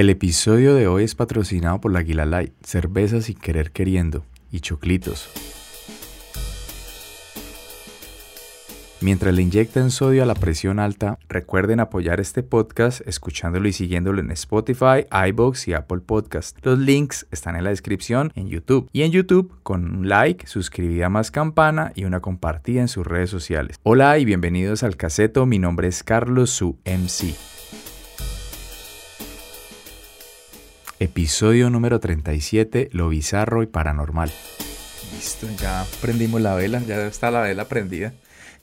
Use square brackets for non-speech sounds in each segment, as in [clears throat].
El episodio de hoy es patrocinado por la Aguila Light, cerveza sin querer queriendo y choclitos. Mientras le inyectan sodio a la presión alta, recuerden apoyar este podcast escuchándolo y siguiéndolo en Spotify, iBox y Apple Podcast. Los links están en la descripción en YouTube. Y en YouTube, con un like, suscribida más campana y una compartida en sus redes sociales. Hola y bienvenidos al caseto. Mi nombre es Carlos, su MC. Episodio número 37, lo bizarro y paranormal. Listo, ya prendimos la vela, ya está la vela prendida.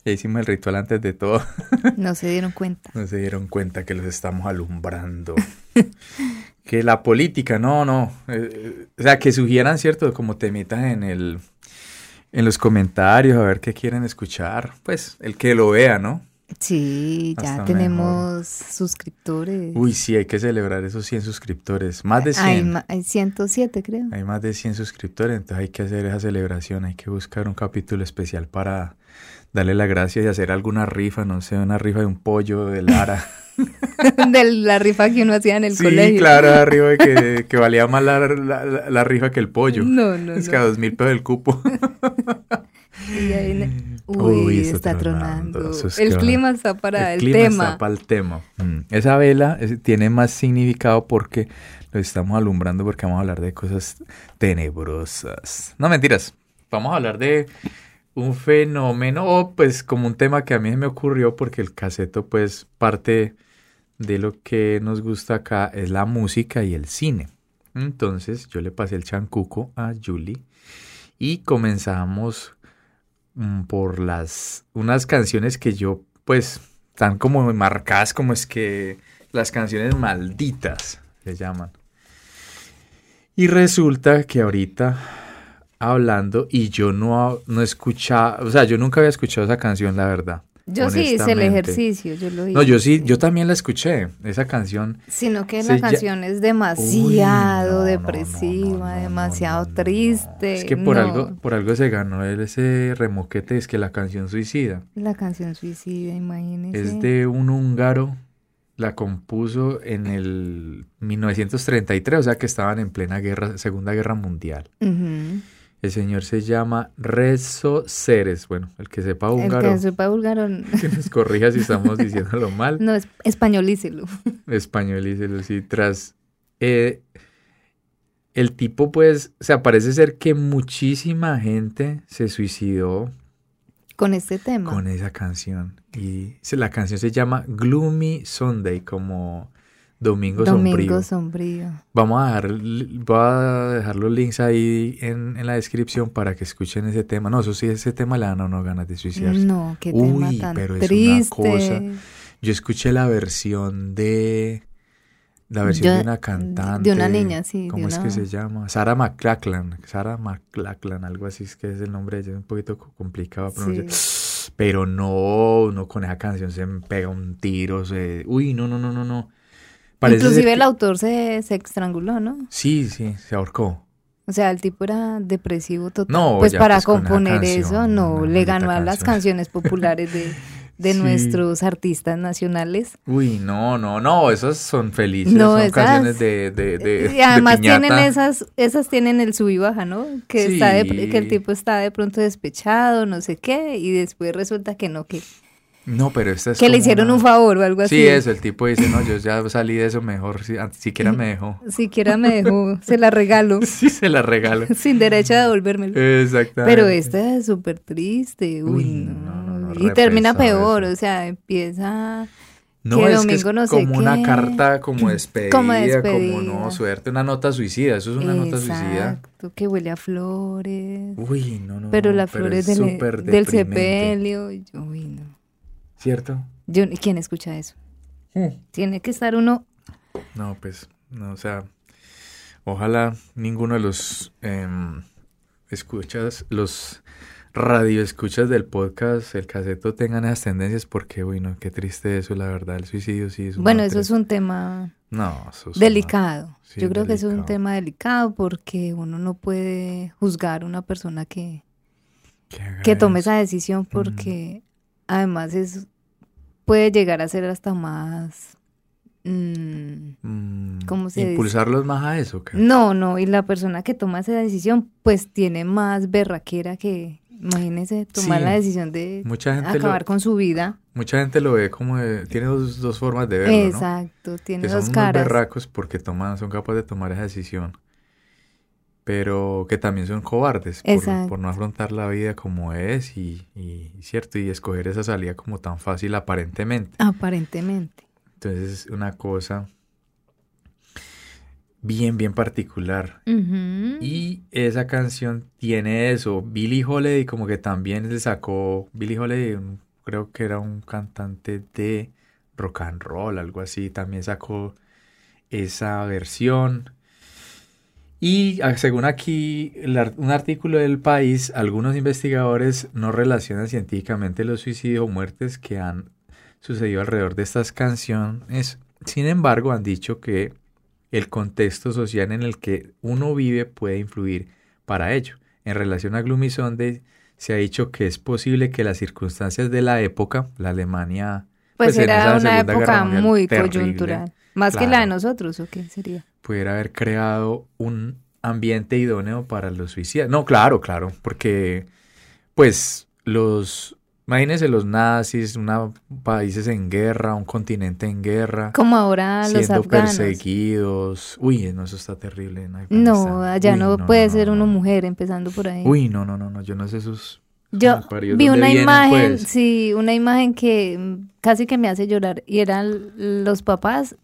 Ya hicimos el ritual antes de todo. [laughs] No se dieron cuenta. No se dieron cuenta que los estamos alumbrando. [laughs] que la política, no, no. eh, eh, o sea, que sugieran, ¿cierto? Como temitas en el en los comentarios, a ver qué quieren escuchar. Pues el que lo vea, ¿no? Sí, ya tenemos suscriptores. Uy, sí, hay que celebrar esos 100 suscriptores. Más de 100. Hay, hay 107, creo. Hay más de 100 suscriptores, entonces hay que hacer esa celebración, hay que buscar un capítulo especial para darle las gracias y hacer alguna rifa, no sé, una rifa de un pollo de Lara. [laughs] de la rifa que uno hacía en el sí, colegio. claro, [laughs] arriba de que, que valía más la, la- la- la rifa que el pollo. No, no, Es no. que a dos mil pesos el cupo. [laughs] Y ahí ne- Uy, Uy, está, tronando. Es el que clima está para el, clima tema. está para el tema. Mm, Esa vela es- tiene más significado porque lo estamos alumbrando porque vamos a hablar de cosas tenebrosas. No, mentiras. Vamos a hablar de un fenómeno o pues como un tema que a mí me ocurrió porque el caseto pues parte de lo que nos gusta acá es la música y el cine. Entonces yo le pasé el chancuco a Julie y comenzamos por las unas canciones que yo pues están como marcadas como es que las canciones malditas se llaman. Y resulta que ahorita hablando y yo no no escuchaba, o sea, yo nunca había escuchado esa canción, la verdad. Yo sí hice el ejercicio, yo lo hice. No, yo sí, yo también la escuché, esa canción. Sino que la ya- canción es demasiado no, depresiva, no, no, no, demasiado triste. Es que por algo, por algo se ganó él ese remoquete, es que la canción Suicida La canción suicida, imagínese. es de un húngaro, la compuso en el 1933, o sea que estaban en plena guerra, Segunda Guerra Mundial. Ujú. El señor se llama Rezo Ceres, bueno, el que sepa El húngaro, que sepa búlgaro, [laughs] que nos corrija si estamos [laughs] diciéndolo mal. no, es españolícelo. españolícelo, sí, tras... eh, el tipo, pues, o sea, parece ser que muchísima gente se suicidó Con este tema. con esa canción. Y la canción se llama Gloomy Sunday, como Domingo, Domingo Sombrío. sombrío. Vamos a dejar, voy a dejar los links ahí en, en la descripción para que escuchen ese tema. No, eso sí, ese tema le dan a uno ganas de suicidarse. No, qué Uy, tema tan pero es una triste. cosa. Yo escuché la versión de... La versión Yo- de una cantante. de una niña, sí, de ¿Cómo es una- que se llama? Sarah McLachlan. Sarah McLachlan, algo así es que es el nombre de ella. Es un poquito co- complicado pronunciar. Pero no, no con esa canción se me pega un tiro. Se... Uy, no, no, no, no, no. Parece Inclusive que- el autor se, se estranguló, ¿no? Sí, sí, se ahorcó. O sea, el tipo era depresivo total. No, pues para pues, componer canción, eso, no, le ganó a las canciones populares de, [laughs] de Sí. nuestros artistas nacionales. Uy, no, no, no, esas son felices. No, son esas- canciones de, de, de, y además de tienen esas, esas tienen el sub y baja, ¿no? Que, Sí. está de- que el tipo está de pronto despechado, no sé qué, y después resulta que no, que, No, pero esta es que le como hicieron una- un favor o algo así. Sí, eso, el tipo dice, no, yo ya salí de eso mejor, si, an- siquiera me dejó. [laughs] Siquiera me dejó, se la regalo, [laughs] Sí, se la regalo. [laughs] sin derecho a devolvérmelo. Exactamente. Pero esta es súper triste, uy, Uy, no. no, no, y termina peor, eso. o sea, empieza no, que es que es no como una qué. carta como [clears throat] despedida, Como como, despedida. no, suerte, una nota suicida, eso es una nota suicida. Exacto, que huele a flores. Uy, no, no, pero las flores es del, del sepelio. Uy, no. ¿Cierto? Yo, ¿Quién escucha eso? Tiene que estar uno. No, pues, no, o sea, ojalá ninguno de los em, escuchas, los radioescuchas del podcast, el caseto, tengan esas tendencias porque, uy, no, qué triste eso, la verdad, el suicidio sí es Bueno, eso es un tema No, eso es delicado. Sí, Yo creo que eso es un tema delicado porque uno no puede juzgar a una persona que, que tome esa decisión porque además es puede llegar a ser hasta más mm, Mm, ¿Cómo se dice? impulsarlos más a eso. ¿qué? no, no, y la persona que toma esa decisión, pues tiene más berraquera que, imagínese, tomar Sí. la decisión de Mucha gente lo- acabar con su vida. Mucha gente lo ve como de- tiene dos, dos formas de verlo, ¿no? Exacto, tiene Que son dos caras. berracos porque toman, son capaces de tomar esa decisión. Pero que también son cobardes por, no afrontar la vida como es y, y cierto, y escoger esa salida como tan fácil aparentemente. Aparentemente. Entonces es una cosa bien, bien particular. Y esa canción tiene eso. Billie Holiday como que también se sacó, Billie Holiday creo que era un cantante de rock and roll, algo así, también sacó esa versión. Y ah, según aquí un artículo del país, algunos investigadores no relacionan científicamente los suicidios o muertes que han sucedido alrededor de estas canciones. Sin embargo, han dicho que el contexto social en el que uno vive puede influir para ello. En relación a Gloomy Sunday, se ha dicho que es posible que las circunstancias de la época, la Alemania, Pues, en era una época muy terrible, coyuntural. Más que la de nosotros, ¿o qué sería? Pudiera haber creado un ambiente idóneo para los suicidas. No, claro, claro, porque pues los, imagínense los nazis, una, países en guerra, un continente en guerra, Como ahora los siendo afganos. perseguidos. Uy, no, eso está terrible en No, allá Uy, no, no, puede no, ser no, una mujer empezando por ahí. Uy, no, no, no, no, yo no sé sus... Yo vi ¿dónde una vienen, imagen, pues? sí, una imagen que casi que me hace llorar y eran los papás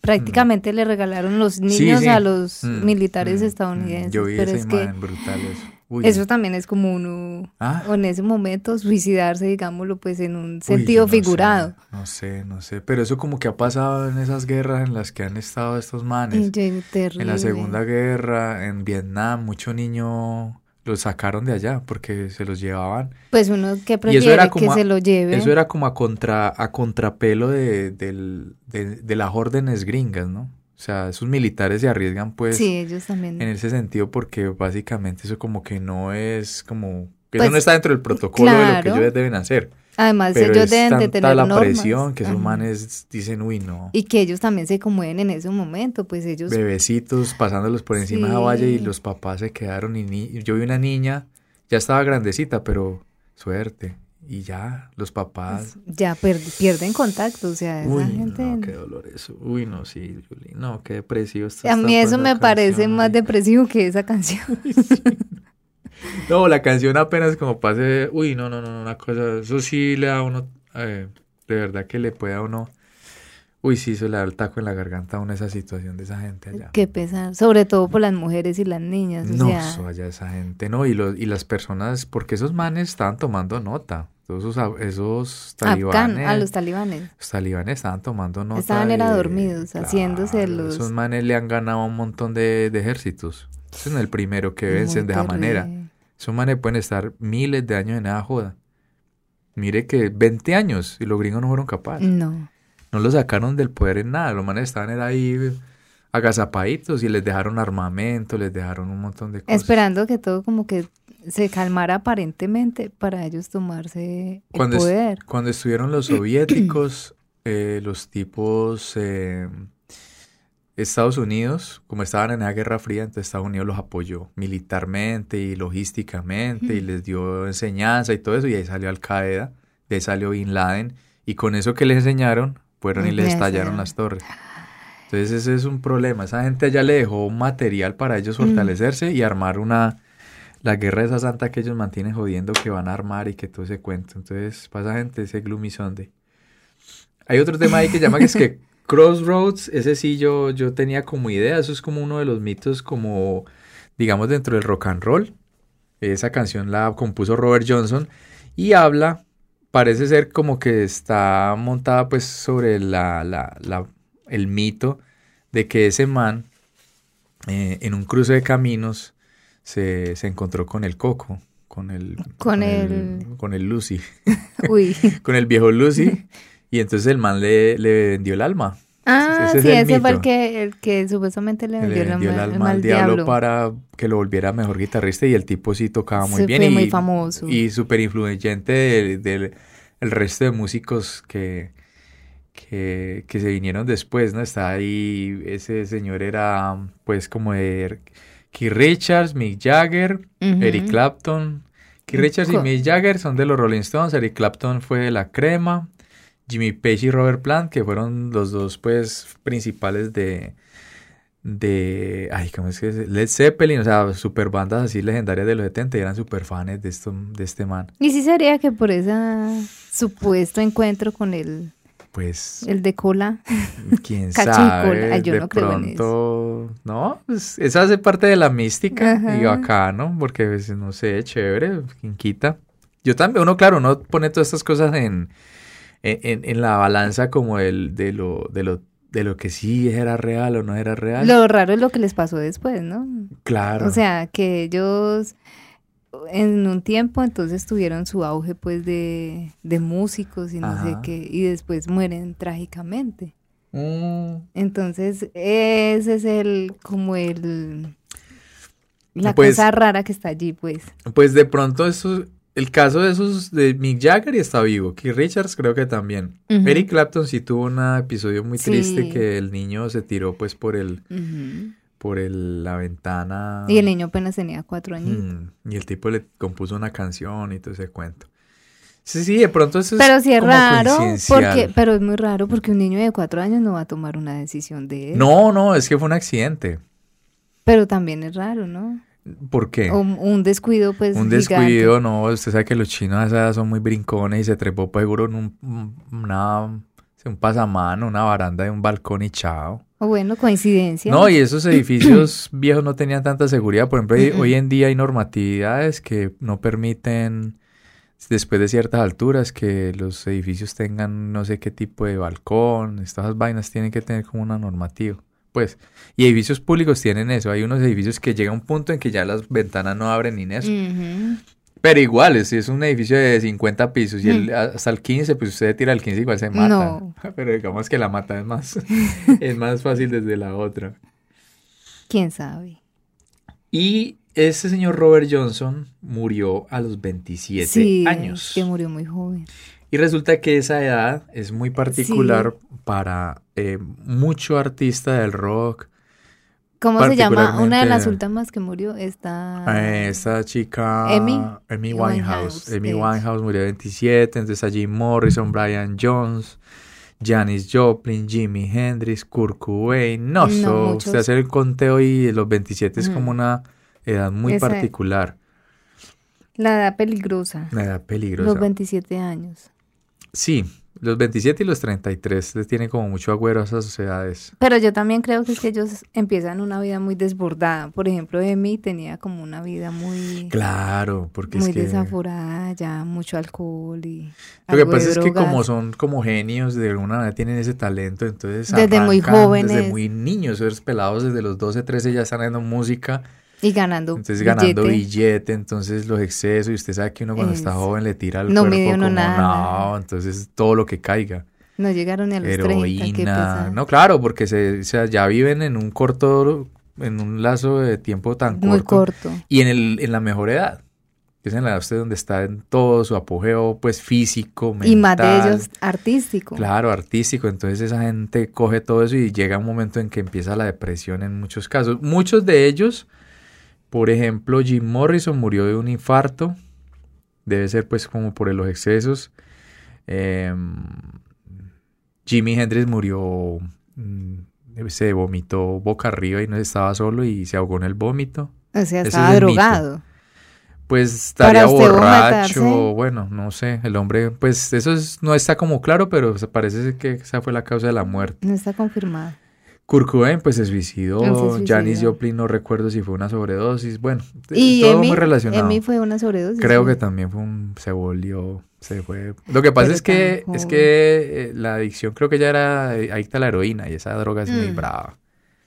prácticamente le regalaron los Sí, niños sí. a los Mm, militares mm, estadounidenses, mm, Yo vi pero esa es que imagen brutal eso. Uy, eso también es como uno Ah. o en ese momento suicidarse, digámoslo, pues en un Uy, sentido yo no sé, figurado. No sé, no sé, pero eso como que ha pasado en esas guerras en las que han estado estos manes. Yo, En terrible. la Segunda Guerra, en Vietnam, mucho niño los sacaron de allá porque se los llevaban. Pues uno que prefiere que a- se lo lleve. Eso era como a contra a contrapelo de, de, de las órdenes gringas, ¿no? O sea, esos militares se arriesgan pues sí, ellos también. en ese sentido porque básicamente eso como que no es como... que Pues, eso no está dentro del protocolo de lo que ellos deben hacer. Además, Pero ellos es deben de tanta tener la normas. presión que esos Ajá. manes dicen, uy, no. Y que ellos también se conmueven en ese momento, pues ellos bebecitos pasándolos por encima de la valla y Sí. los papás se quedaron y ni- yo vi una niña, ya estaba grandecita, pero suerte. Y ya, los papás. ya per- pierden contacto, o sea, esa Uy, gente... no, qué dolor eso. Uy, no, sí, Juli, no, qué depresivo está A mí eso me esa parece canción, más depresivo que esa canción. [laughs] No, la canción apenas como pase, uy, no, no, no, una cosa, eso sí le da a uno, eh, de verdad que le puede a uno, uy, sí, se le da el taco en la garganta a uno esa situación de esa gente allá. Qué pesar, sobre todo por las mujeres y las niñas, o No, sea, eso allá esa gente, no, y, los, y las personas, porque esos manes estaban tomando nota, esos, esos afgan, talibanes, a los talibanes. los talibanes estaban tomando nota. Estaban era dormidos, haciéndose los- Esos manes le han ganado un montón de, de ejércitos. Ese es el primero que vencen Muy de esa manera. Esos manes pueden estar miles de años en esa joda. Mire que 20 años y los gringos no fueron capaces. No, No los sacaron del poder en nada. Los manes estaban era ahí agazapaditos y les dejaron armamento, les dejaron un montón de cosas. esperando que todo como que se calmara aparentemente para ellos tomarse el Cuando, es- poder. cuando estuvieron los soviéticos, [clears throat] eh, los tipos eh, Estados Unidos, como estaban en la Guerra Fría, entonces Estados Unidos los apoyó militarmente y logísticamente y les dio enseñanza y todo eso, y ahí salió Al Qaeda, de ahí salió Bin Laden, y con eso que les enseñaron, fueron y les estallaron las torres. Entonces ese es un problema, esa gente allá le dejó un material para ellos Mm. fortalecerse y armar una, la guerra esa santa que ellos mantienen jodiendo que van a armar y que todo ese cuento. Entonces, para esa gente ese gloomy Sunday. Hay otro tema ahí que llama que es que [laughs] Crossroads, ese sí yo, yo tenía como idea, eso es como uno de los mitos como, digamos, dentro del rock and roll. Esa canción la compuso Robert Johnson y habla, parece ser como que está montada pues sobre la, la, la- el mito de que ese man eh, en un cruce de caminos se, se encontró con el coco, con el, Con el- con el Lucy, Uy. [laughs] con el viejo Lucy, [laughs] y entonces el man le, le vendió el alma. Ah, ese es sí, el ese fue el mito. que, el que supuestamente le Le vendió, la vendió el ma- alma al diablo, para que lo volviera mejor guitarrista y el tipo sí tocaba muy bien fue y, muy famoso. y súper influyente del, del- el resto de músicos que, que, que se vinieron después, ¿no? Está ahí, ese señor era pues como de Keith Richards, Mick Jagger. Eric Clapton. Keith Richards y Mick Jagger son de los Rolling Stones, Eric Clapton fue de La Crema, Jimmy Page y Robert Plant, que fueron los dos pues principales de de ay, ¿cómo es que es? Led Zeppelin, o sea, super bandas así legendarias de los 70 y eran super fans de esto de este man. Y sí sería que por ese supuesto encuentro con el, Pues el de cola. quién [laughs] sabe, cola. Ay, yo de no creo en pronto, no, pues esa hace parte de la mística y Ajá. bacano, porque pues, no sé, chévere, quien quita. Yo también, uno claro, uno pone todas estas cosas en, en, la balanza como el de lo, de lo, de lo que sí era real o no era real. Lo raro es lo que les pasó después, ¿no? claro. O sea, que ellos en un tiempo entonces tuvieron su auge pues de, de músicos y no sé qué, y después mueren trágicamente. Mm, Entonces, ese es el, como el, la Pues- cosa rara que está allí, pues. Pues de pronto eso, el caso de esos de Mick Jagger y está vivo. Keith Richards creo que también. Eric Clapton sí tuvo un episodio muy Sí. triste que el niño se tiró pues por el por el, la ventana. Y el niño apenas tenía cuatro años. Mm, y el tipo le compuso una canción y todo ese cuento. Sí, sí, de pronto eso es Pero sí es como raro, porque, pero es muy raro porque un niño de cuatro años no va a tomar una decisión de él. No, no, es que fue un accidente. Pero también es raro, ¿no? ¿Por qué? Un, un descuido, pues. un gigante. descuido, no, usted sabe que los chinos a esa edad son muy brincones y se trepó pues, seguro en un, una, un pasamano, una baranda de un balcón y chao. O bueno, coincidencia. No, y esos edificios [clears throat] viejos no tenían tanta seguridad. Por ejemplo, hoy en día hay normatividades que no permiten, después de ciertas alturas, que los edificios tengan no sé qué tipo de balcón. Estas vainas tienen que tener como una normativa. Pues, y edificios públicos tienen eso. Hay unos edificios que llega un punto en que ya las ventanas no abren ni eso. Ujú. Pero igual, si es un edificio de 50 pisos y el- hasta el 15, pues usted tira el 15 igual se mata. No. [laughs] Pero digamos que la mata es más, [laughs] es más fácil desde la otra. ¿Quién sabe? Y ese señor Robert Johnson murió a los 27 sí, años. que murió muy joven. Y resulta que esa edad es muy particular para eh, mucho artista del rock. ¿Cómo se llama? Una de las últimas que murió está... Eh, esta chica Ah. Amy. Amy Winehouse, de hecho. Winehouse murió a 27. Entonces a Jim Morrison, Brian Jones, Janis Joplin, Jimi Hendrix, Kurt Cobain. No, No, so, usted hace el conteo y los 27 es Ujú. como una edad muy Esa- particular. La edad peligrosa. Una edad peligrosa. Los 27 años. Sí, los 27 y los 33 les tienen como mucho agüero a esas edades. Pero yo también creo que es que ellos empiezan una vida muy desbordada. Por ejemplo, Emi tenía como una vida muy, Claro, porque muy es que... desaforada, ya mucho alcohol y Lo que pasa es que como son como genios, de alguna manera tienen ese talento, entonces Desde muy jóvenes. Desde muy niños, esos pelados desde los 12, 13 ya están haciendo música, y ganando entonces ganando billete. billete, entonces los excesos, y usted sabe que uno cuando está Es- joven le tira al no cuerpo mide uno como nada. no, entonces todo lo que caiga, No llegaron ni a los 30, heroína, pesar. no claro, porque se, o sea, ya viven en un corto, en un lazo de tiempo tan Muy corto, corto. y en el, en la mejor edad. que Es en la edad usted donde está en todo su apogeo, pues físico, mental. Y más de ellos artístico. Claro, artístico. Entonces esa gente coge todo eso y llega un momento en que empieza la depresión en muchos casos. Muchos de ellos, por ejemplo, Jim Morrison murió de un infarto. Debe ser pues como por los excesos. Em, Jimi Hendrix murió, mm, se vomitó boca arriba y no estaba solo y se ahogó en el vómito. O sea, Ese estaba es mito. drogado. Pues estaría borracho, bueno, no sé, el hombre, pues eso es- no está como claro, pero parece que esa fue la causa de la muerte. No está confirmado. Kurt Cobain, pues se suicidó, Él se suicidó. Janis Joplin no recuerdo si fue una sobredosis, bueno, Y todo muy relacionado. Emi fue una sobredosis. Creo que también fue un, se volvió, se fue. Lo que pasa Pero es que, es que eh, la adicción creo que ya era eh, adicta a la heroína y esa droga es muy Mm. brava.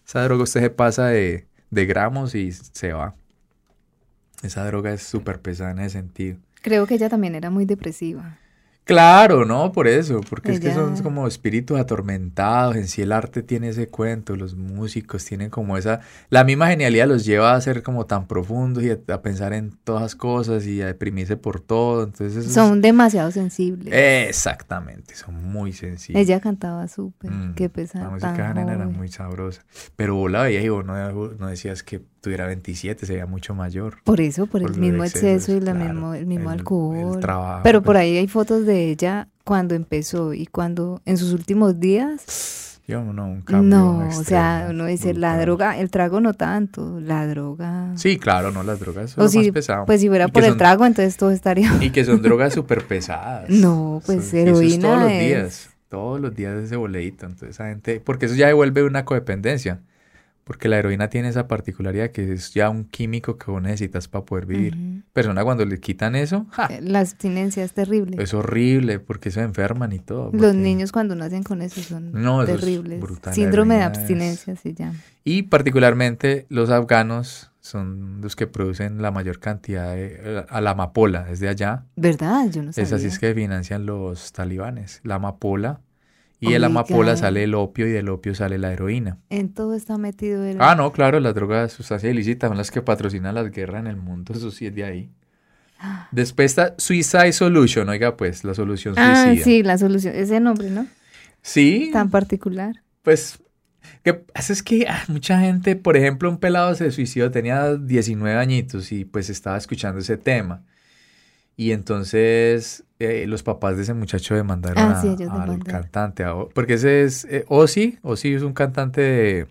Esa droga usted se pasa de, de gramos y se va. Esa droga es súper pesada en ese sentido. Creo que ella también era muy depresiva. Claro, ¿no? Por eso, porque es que son como espíritus atormentados, en sí el arte tiene ese cuento, los músicos tienen como esa, la misma genialidad los lleva a ser como tan profundos y a, a pensar en todas las cosas y a deprimirse por todo, entonces es- Son demasiado sensibles. Exactamente, son muy sencillos. Ella cantaba súper, Mm, qué pesada. La música tan era muy sabrosa, pero vos la veías y vos no, no decías que tuviera 27, se veía mucho mayor. Por eso, por, Por el los mismo exceso y la claro, mismo, el mismo el- alcohol. el trabajo, Pero por pues. ahí hay fotos de ella cuando empezó y cuando en sus últimos días. Yo no, un cambio No, o extremo, sea, uno dice la brutal. droga, el trago no tanto, la droga. Sí, claro, no, las drogas son o si, más pesado. pues si fuera Y por el son- trago, entonces todo estaría. [laughs] Y que son drogas [laughs] súper pesadas. No, pues, Son- y eso es heroína todos los es- días. Todos los días ese boleíto. Entonces, esa gente. Porque eso ya devuelve una codependencia. Porque la heroína tiene esa particularidad que es ya un químico que vos necesitas para poder vivir. Ujú. Persona, cuando le quitan eso, ¡ja! Eh, La abstinencia es terrible. es horrible porque se enferman y todo. Los niños cuando nacen con eso son No, eso es terribles. la Síndrome de heroína es- abstinencia se llama. Y particularmente los afganos son los que producen la mayor cantidad de. A la amapola, desde allá. ¿Verdad? Yo no sabía. Es así es que financian los talibanes. La amapola. Y de la Oiga. amapola sale el opio y del opio sale la heroína. En todo está metido el... Ah, no, claro, las drogas sustancias ilícitas son las que patrocinan las guerras en el mundo. Eso sí es de ahí. Después está Suicide Solution. Oiga, pues, la solución Ah, suicida. sí, la solución. Ese nombre, ¿no? Sí, Tan particular. pues, ¿qué pasa? Es que ah, mucha gente, por ejemplo, un pelado se suicidó, tenía 19 añitos y pues estaba escuchando ese tema. Y entonces eh, los papás de ese muchacho demandaron Ah, a- sí, ellos al cantante. a porque ese es eh, Ozzy. Ozzy es un cantante de,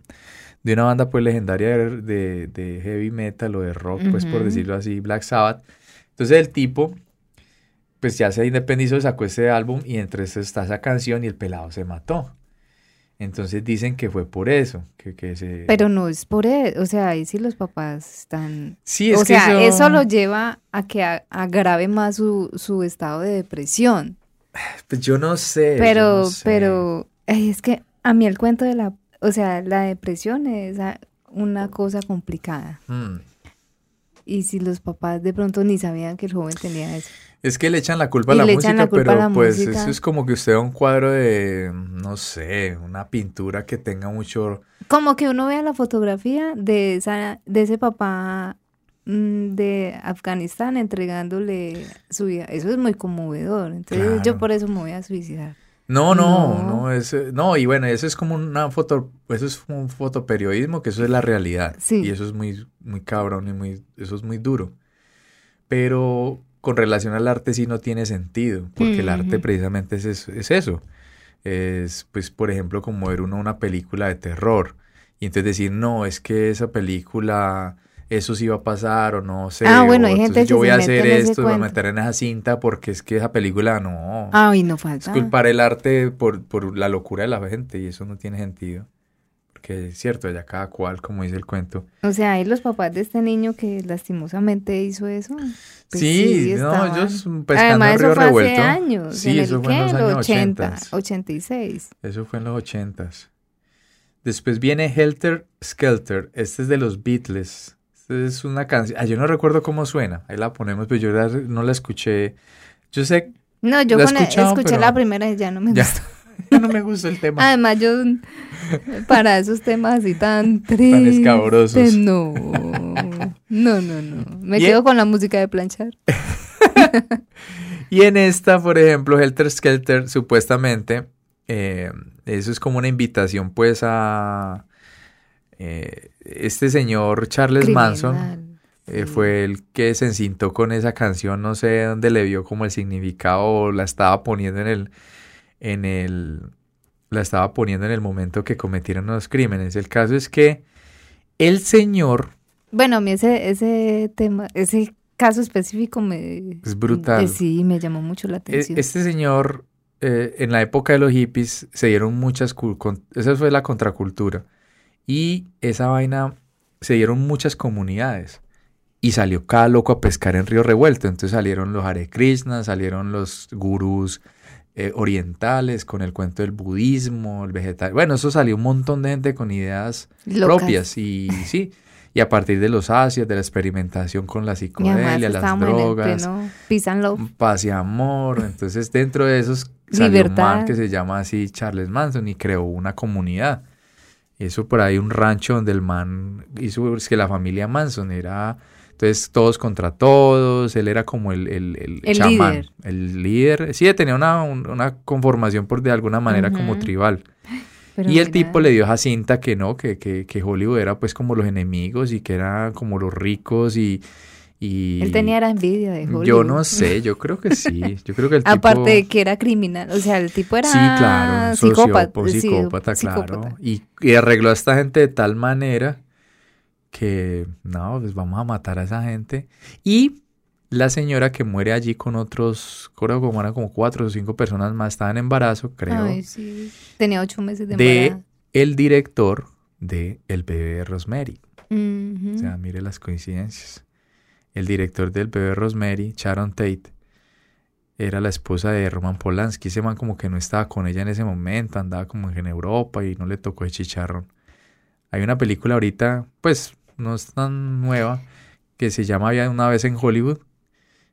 de una banda pues legendaria de, heavy metal o de rock, pues por decirlo así, Black Sabbath. Entonces el tipo pues ya se independizó, sacó ese álbum y entre eso está esa canción y el pelado se mató. Entonces dicen que fue por eso, que, que se... Pero no es por él. O sea, ahí sí los papás están... sí, es o que sea, eso... eso... lo lleva a que agrave más su, su estado de depresión. [sighs] Pues yo no sé. Pero, no sé. pero, es que a mí el cuento de la... O sea, la depresión es una cosa complicada. Mm. Y si los papás de pronto ni sabían que el joven tenía eso. Es que le echan la culpa a la música, culpa pero la pues música. eso es como que usted ve un cuadro de, no sé, una pintura que tenga mucho... Como que uno vea la fotografía de esa, de ese papá mm, de Afganistán entregándole su vida. Eso es muy conmovedor. Entonces Claro. yo por eso me voy a suicidar. No, no, No. no, es, no, y bueno, eso es como una foto, eso es un fotoperiodismo, que eso es la realidad. Sí. Y eso es muy, muy cabrón y muy, eso es muy duro. Pero con relación al arte sí no tiene sentido, porque el arte precisamente es eso, es eso. Es, pues, por ejemplo, como ver uno una película de terror y entonces decir, no, es que esa película, eso sí va a pasar o no sé. Ah, bueno, o hay gente yo voy a hacer esto, voy a meter en esa cinta porque es que esa película no. Ay, no Es falta. culpar el arte por, por la locura de la gente y eso no tiene sentido. Porque es cierto, ya cada cual, como dice el cuento. O sea, hay los papás de este niño que lastimosamente hizo eso. Pues sí, no, estaban- ellos pescando Además, en eso Río fue Revuelto. hace años. Sí, ¿en el eso fue en qué? los El años 80, 80. 86. Eso fue en los ochentas. Después viene Helter Skelter. Este es de los Beatles. Este es una canción. Ah, yo no recuerdo cómo suena. Ahí la ponemos, pero yo la- no la escuché. Yo sé, No, yo La con escuchado, escuché pero- la primera y ya no me ya. gustó. [laughs] no me gustó el tema. Además, yo para esos temas así tan tristes. escabrosos. No, no, no, no. Me quedo con la música de planchar. [laughs] Y en esta, por ejemplo, Helter Skelter, supuestamente, eh, eso es como una invitación, pues, a eh, este señor Charles Manson. Eh, fue el que se encintó con esa canción, no sé dónde le vio como el significado o la estaba poniendo en el, en el, la estaba poniendo en el momento que cometieron los crímenes. El caso es que el señor Bueno, a mí ese, ese tema, ese caso específico me... Es brutal. eh, sí, me llamó mucho la E- atención. Este señor, eh, en la época de los hippies, se dieron muchas... con- esa fue la contracultura. Y esa vaina, se dieron muchas comunidades. Y salió cada loco a pescar en Río Revuelto. Entonces salieron los Hare Krishna, salieron los gurús eh, orientales con el cuento del budismo, el vegetal. Bueno, eso salió un montón de gente con ideas Locas. propias. Y [laughs] sí, Y a partir de los ácidos, de la experimentación con la psicodelia, las drogas, pisan paz y amor. Entonces, dentro de esos salió un man que se llama así Charles Manson y creó una comunidad. Eso por ahí un rancho donde el man hizo, es que la familia Manson era, entonces todos contra todos, él era como el, el, el, chamán, líder. el líder, sí, tenía una, una conformación por de alguna manera como tribal. [laughs] y el tipo le dio a Jacinta que no, que, que, que Hollywood era pues como los enemigos y que eran como los ricos y, Él tenía la envidia de Hollywood. Yo no sé, [laughs] yo creo que sí. Yo creo que el tipo... Aparte de que era criminal, o sea, el tipo era sí, claro, psicópata, psicópata, claro. Y, y, arregló a esta gente de tal manera que, no, pues vamos a matar a esa gente. Y la señora que muere allí con otros, creo que eran como cuatro o cinco personas más, estaban en embarazo, creo. Ay, sí. Tenía ocho meses de embarazo. De el director de El bebé de Rosemary. O sea, mire las coincidencias el director del bebé Rosemary, Sharon Tate, era la esposa de Roman Polanski. Ese man como que no estaba con ella en ese momento, andaba como en Europa y no le tocó el chicharrón. Hay una película ahorita, pues no es tan nueva, que se llama Una vez en Hollywood,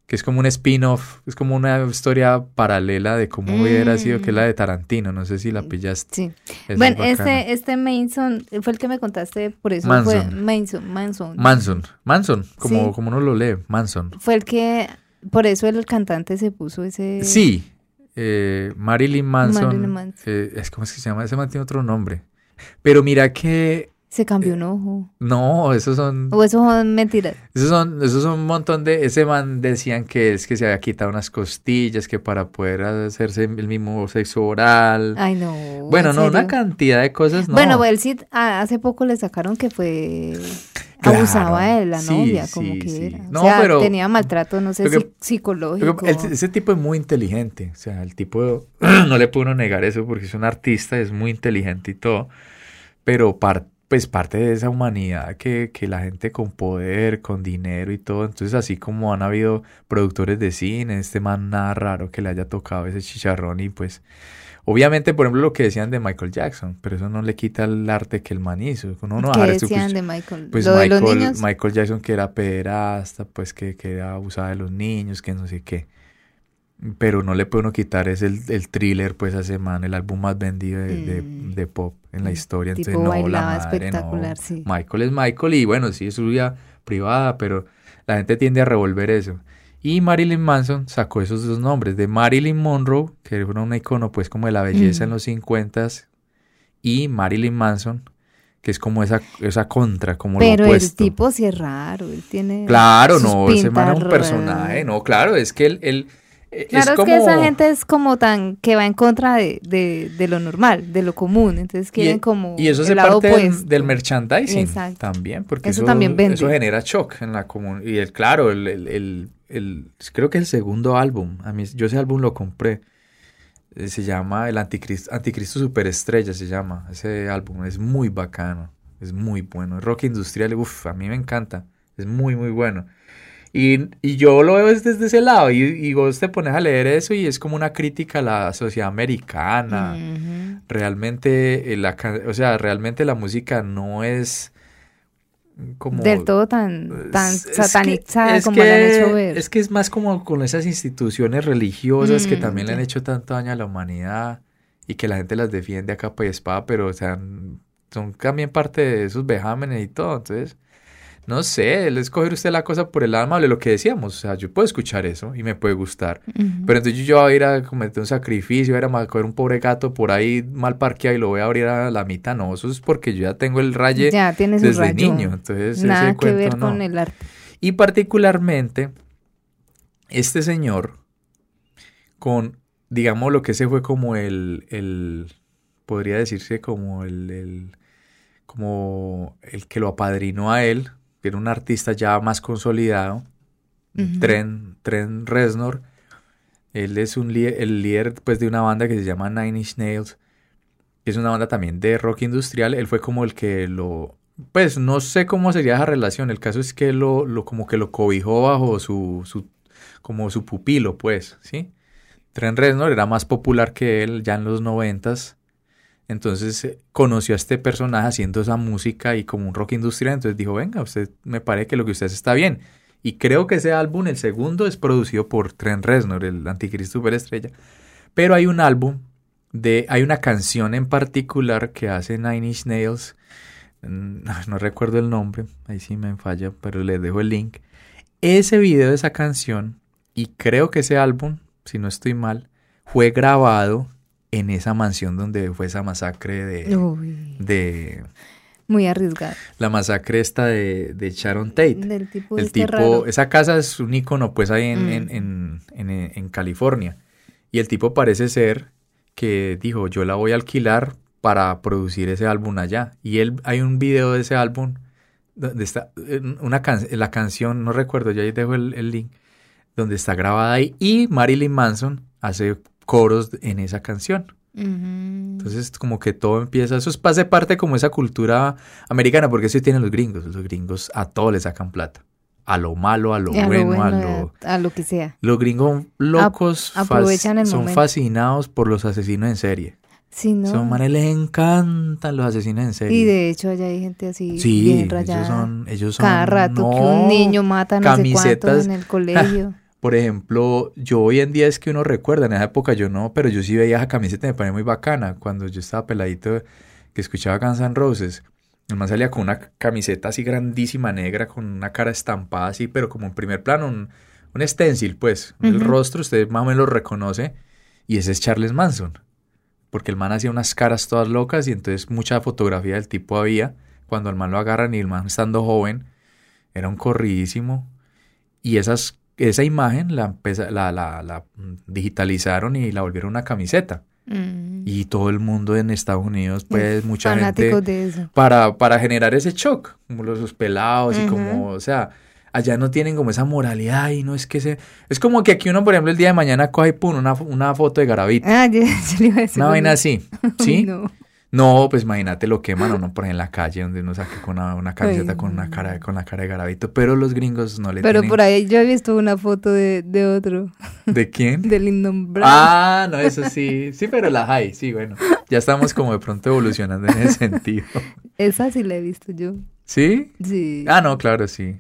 que es como un spin-off, es como una historia paralela de cómo hubiera sido, que es la de Tarantino, no sé si la pillaste. Sí. bueno, este, este Manson fue el que me contaste, por eso fue Manson. Manson. Manson, Manson, como, como uno lo lee, Manson. Fue el que, por eso el cantante se puso ese... Sí, eh, Marilyn Manson. Marilyn Manson. Eh, es como es que se llama, ese man tiene otro nombre. Pero mira que se cambió un ojo. No, esos son. O esos son mentiras. Esos son, esos son un montón de. Ese man decían que es que se había quitado unas costillas, que para poder hacerse el mismo sexo oral. Ay, no. Bueno, no, una cantidad de cosas, no. Bueno, él sí, hace poco le sacaron que fue. abusaba de la novia, como que era. No, o sea, pero, tenía maltrato, no sé, si psicológico. ese tipo es muy inteligente. O sea, el tipo. [clears throat] no le puedo negar eso porque es un artista, es muy inteligente y todo. Pero parte pues parte de esa humanidad que, que, la gente con poder, con dinero y todo, entonces así como han habido productores de cine, este man nada raro que le haya tocado ese chicharrón y pues obviamente por ejemplo lo que decían de Michael Jackson, pero eso no le quita el arte que el man hizo. ¿Qué decían de Michael? Pues Michael, Michael Jackson que era pederasta, pues que, que abusaba de los niños, que no sé qué pero no le puede uno quitar es el, el thriller pues ese man, el álbum más vendido de, de, mm. pop en la historia. Entonces, no, la madre, espectacular, sí. Michael es Michael y bueno, sí es su vida privada, pero la gente tiende a revolver eso. Y Marilyn Manson sacó esos dos nombres, de Marilyn Monroe, que era un icono pues como de la belleza en mm. los 50 y Marilyn Manson, que es como esa, esa contra, como Pero lo el tipo sí es raro, él tiene... Claro, no, ese man es un personaje, no, claro, es que él, él claro, es, que esa gente es como tan que va en contra de, de, lo normal, de lo común, entonces quieren como Y eso es parte del, merchandising también, porque eso, también eso genera shock en la comunidad. Y el, claro, el, el, el, creo que el segundo álbum, a mí, yo ese álbum lo compré, eh, se llama El Anticristo, Anticristo Superestrella, se llama ese álbum, es muy bacano, es muy bueno, rock industrial, uff, a mí me encanta, es muy, muy bueno. Y, y, yo lo veo desde ese lado y, y, vos te pones a leer eso y es como una crítica a la sociedad americana. Realmente, eh, la, o sea, realmente la música no es como... Del todo tan, tan satanizada como la han hecho ver. Es que es más como con esas instituciones religiosas que también le han hecho tanto daño a la humanidad y que la gente las defiende a capa y espada, pero o sea, son también parte de esos vejámenes y todo, entonces no sé, él escoger usted la cosa por el lado amable, lo que decíamos, o sea, yo puedo escuchar eso y me puede gustar, pero entonces yo voy a ir a cometer un sacrificio, voy a ir a coger un pobre gato por ahí mal parqueado y lo voy a abrir a la mitad, no, eso es porque yo ya tengo el raye ya, desde niño, entonces nada que ver con el arte. Y particularmente, este señor, con, digamos, lo que se fue como el, el podría decirse como el, el como el que lo apadrinó a él, que era un artista ya más consolidado, Tren, Tren Reznor. Él es un el líder pues, de una banda que se llama Nine Inch Nails, que es una banda también de rock industrial. Él fue como el que lo... Pues no sé cómo sería esa relación. El caso es que lo, lo como que lo cobijó bajo su, su, como su pupilo, pues, ¿sí? Tren Reznor era más popular que él ya en los noventas. Entonces eh, conoció a este personaje haciendo esa música y como un rock industrial, entonces dijo, venga, usted me parece que lo que usted hace está bien. Y creo que ese álbum, el segundo, es producido por Trent Reznor, el anticristo superestrella. Pero hay un álbum de, hay una canción en particular que hace Nine Inch Nails, mm, no recuerdo el nombre, ahí sí me falla, pero les dejo el link. Ese video de esa canción, y creo que ese álbum, si no estoy mal, fue grabado en esa mansión donde fue esa masacre de, Uy, de muy arriesgado. la masacre esta de, de Sharon Tate. Del tipo El este tipo, raro. esa casa es un icono pues ahí en, Mm. en, en, en- California. Y el tipo parece ser que dijo, yo la voy a alquilar para producir ese álbum allá. Y él, hay un video de ese álbum donde está una can- la canción, no recuerdo, ya ahí dejo el, el link, donde está grabada ahí. Y Marilyn Manson hace coros en esa canción. Entonces, como que todo empieza, eso es, hace parte como esa cultura americana, porque eso tienen los gringos. Los gringos a todo le sacan plata. A lo malo, a lo, a bueno, lo a lo... a, a lo que sea. Los gringos locos Ap- aprovechan el son momento. fascinados por los asesinos en serie. Sí, ¿no? Son manes les encantan los asesinos en serie. Y de hecho allá hay gente así sí, bien rayada. ellos son, ellos son Cada rato que un niño mata no sé cuántos camisetas. en el colegio. [laughs] Por ejemplo, yo hoy en día es que uno recuerda, en esa época yo no, pero yo sí veía esa camiseta y me parecía muy bacana. Cuando yo estaba peladito, que escuchaba Guns N' Roses, el man salía con una camiseta así grandísima negra, con una cara estampada así, pero como en primer plano, un, un stencil, pues. El rostro, usted más o menos lo reconoce, y ese es Charles Manson. Porque el man hacía unas caras todas locas y entonces mucha fotografía del tipo había. Cuando el man lo agarran y el man estando joven, era un corridísimo. Y esas, esa imagen la, la, la, la, digitalizaron y la volvieron una camiseta. Mm. Y todo el mundo en Estados Unidos, pues mucha gente, de eso. para, para generar ese shock, como los, pelados y como, o sea, allá no tienen como esa moralidad y no es que se... Es como que aquí uno, por ejemplo, el día de mañana coge y pone una, una foto de Garavito, Ah, [laughs] yo, yo le iba a decir una vaina así, [laughs] ¿sí? No. No, pues imagínate lo queman o no por ahí en la calle donde uno saque con una, una camiseta Ay, con una cara con la cara de Garavito, pero los gringos no le Pero tienen por ahí yo he visto una foto de, de otro, ¿De quién? [laughs] del innombrable. Ah, no, eso sí. Sí, pero las hay, sí, bueno. Ya estamos como de pronto evolucionando en ese sentido. Esa sí la he visto yo. ¿Sí? Sí. Ah, no, claro, sí.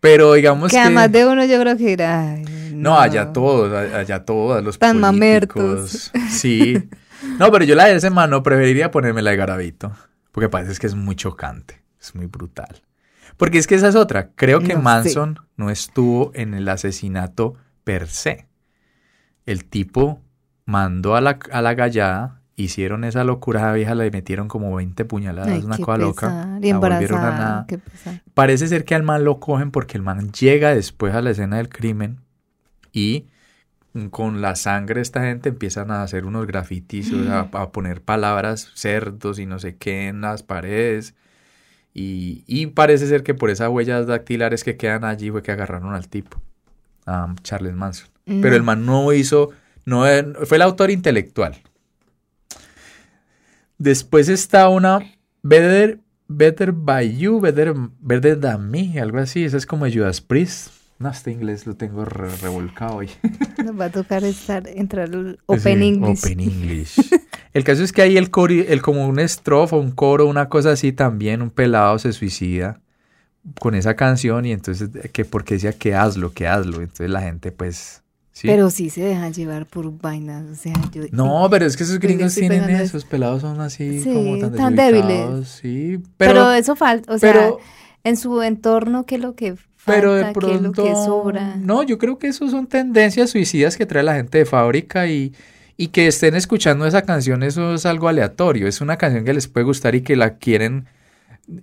Pero digamos que que... además de uno yo creo que era... No, allá todos, a- allá todos, los Tan políticos. Sí. [laughs] No, pero yo la de ese mano preferiría ponerme la de Garavito. Porque parece que es muy chocante. Es muy brutal. Porque es que esa es otra. Creo que No. Manson no estuvo en el asesinato per se. El tipo mandó a la, a la gallada, hicieron esa locura a la vieja, le metieron como 20 puñaladas, Ay, una cosa loca. Y la volvieron a nada. Parece ser que al man lo cogen porque el man llega después a la escena del crimen y con la sangre esta gente empiezan a hacer unos grafitis, o sea, [laughs] a poner palabras cerdos y no sé qué en las paredes. Y, y parece ser que por esas huellas dactilares que quedan allí fue que agarraron al tipo, a Charles Manson. Pero el man no hizo, no fue el autor intelectual. Después está una Better, better by You, Better, better Than Me, algo así. Esa es como Judas Priest. No, este inglés lo tengo re- revolcado hoy. [laughs] Nos va a tocar estar, entrar al Open Sí, English. Open English. [laughs] El caso es que ahí el coro, el como un estrofa, un coro, una cosa así también, un pelado se suicida con esa canción y entonces que porque decía que hazlo, que hazlo. Entonces la gente pues sí. Pero sí se dejan llevar por vainas, o sea, yo... No, pero es que esos gringos tienen eso, esos pelados son así Sí, como tan, débiles. Sí, pero, pero, eso falta, o sea, en su entorno, ¿qué es lo que falta? pero de ¿Qué es lo pronto, que sobra? no, yo creo que eso son tendencias suicidas que trae la gente de fábrica y, y que estén escuchando esa canción, eso es algo aleatorio, es una canción que les puede gustar y que la quieren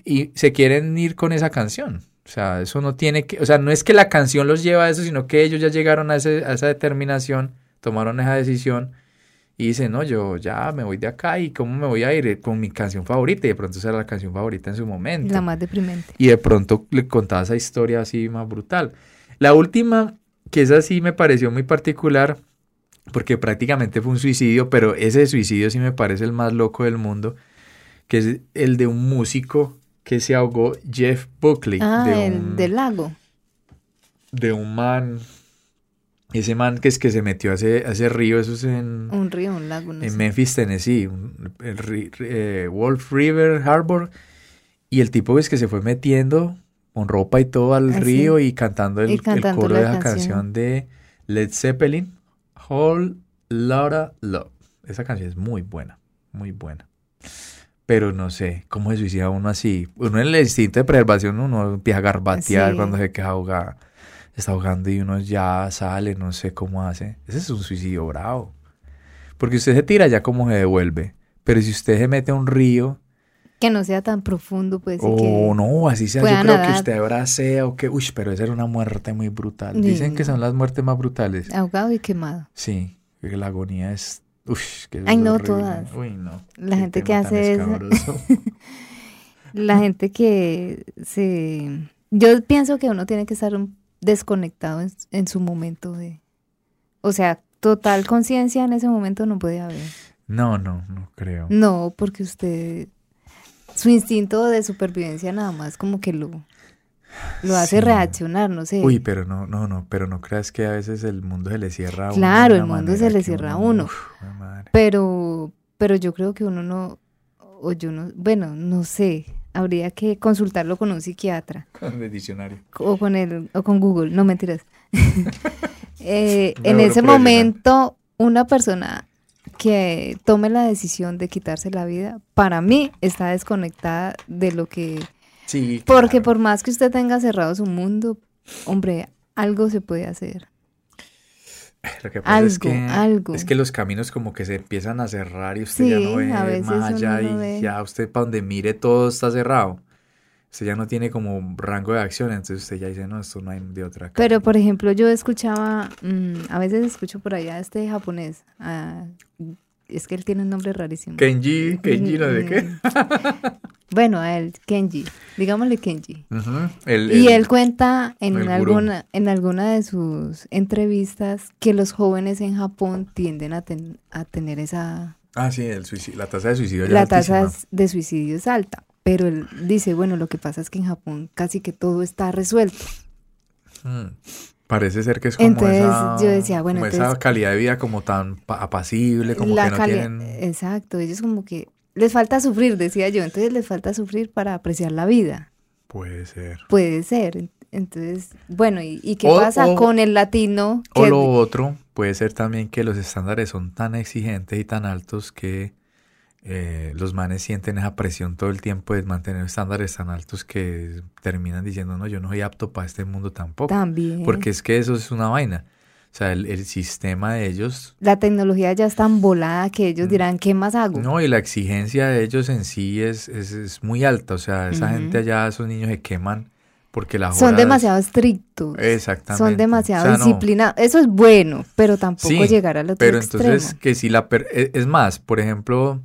y se quieren ir con esa canción. O sea, eso no tiene que, o sea, no es que la canción los lleva a eso, sino que ellos ya llegaron a, ese- a esa determinación, tomaron esa decisión y dicen, no, yo ya me voy de acá y cómo me voy a ir con mi canción favorita y de pronto será la canción favorita en su momento. La más deprimente. Y de pronto le contaba esa historia así más brutal. La última, que esa sí me pareció muy particular, porque prácticamente fue un suicidio, pero ese suicidio sí me parece el más loco del mundo, que es el de un músico que se ahogó, Jeff Buckley, Ah, de, el del lago. de un man, Ese man que es que se metió a ese, a ese río, eso es en, Un río, un lago, no en sé. Memphis, Tennessee, un- el eh, Wolf River Harbor. Y el tipo es que se fue metiendo con ropa y todo al Ah, río y cantando el, Y el cantando coro la de esa canción. canción de Led Zeppelin, Whole Lotta Love. Esa canción es muy buena, muy buena. Pero no sé, ¿cómo se suicida uno así? Uno en el instinto de preservación, uno empieza a garbatear Sí. cuando se queda ahogado. Está ahogando y uno ya sale, no sé cómo hace. Ese es un suicidio bravo. Porque usted se tira ya como se devuelve. Pero si usted se mete a un río, Que no sea tan profundo, pues. o que- no, así sea, yo creo que usted bracea o que, uy, pero esa era una muerte muy brutal. Dicen que son las muertes más brutales. Ahogado y quemado. Sí, que la agonía es, uy, que Ay, no, horrible. todas. Uy, no. La gente que hace eso. [laughs] La gente que se... Yo pienso que uno tiene que estar un- desconectado en, en su momento de... O sea, total conciencia en ese momento no puede haber. No, no, no creo. No, porque usted... Su instinto de supervivencia nada más como que lo... Lo hace Sí. reaccionar, no sé. Uy, pero no, no, no, pero no creas que a veces el mundo se le cierra a uno. Claro, el mundo se le cierra a uno. uf, jue madre. Pero, pero yo creo que uno no, o yo no, bueno, no sé, habría que consultarlo con un psiquiatra [laughs] De diccionario. o con el, o con Google, no mentiras. [laughs] Eh, en ese momento, una persona que tome la decisión de quitarse la vida, para mí está desconectada de lo que, Sí, porque por más que usted tenga cerrado su mundo, hombre, algo se puede hacer. Lo que pasa es algo, que, algo. es que los caminos como que se empiezan a cerrar y usted ya no ve más allá no y ve. ya usted para donde mire todo está cerrado. Usted ya no tiene como rango de acción, entonces usted ya dice, no, esto no hay de otra. acá". Pero, por ejemplo, yo escuchaba, mm, a veces escucho por allá este japonés, ah, es que él tiene un nombre rarísimo. Kenji, [laughs] Kenji, no sé qué. [laughs] Bueno, a él, Kenji, digámosle Kenji. El- Y el- él cuenta en alguna, en alguna de sus entrevistas que los jóvenes en Japón tienden a, ten- a tener esa, Ah, sí, el suicidio, la tasa de suicidio ya la es tasa de suicidio es alta. Pero él dice, bueno, lo que pasa es que en Japón casi que todo está resuelto. Mm. Parece ser que es como Entonces, esa, yo decía, bueno, como esa entonces- calidad de vida como tan pa- apacible, como la que no calidad- tienen... Exacto, ellos como que les falta sufrir, decía yo, entonces les falta sufrir para apreciar la vida. Puede ser. Puede ser. Entonces, bueno, ¿y, y qué O- pasa o- con el latino? O lo otro puede ser también que los estándares son tan exigentes y tan altos que eh, los manes sienten esa presión todo el tiempo de mantener estándares tan altos que terminan diciendo, no, yo no soy apto para este mundo tampoco. También. Porque es que eso es una vaina. O sea, el, el sistema de ellos, La tecnología ya es tan volada que ellos dirán, ¿qué más hago? Mm. no, y la exigencia de ellos en sí es, es, es muy alta. O sea, esa gente allá, esos niños se queman porque la Son es- demasiado estrictos. Exactamente. Son demasiado O sea, no. disciplinados. Eso es bueno, pero tampoco Sí, llegar al otro Pero extremo. entonces, que si la... per- e- Es más, por ejemplo,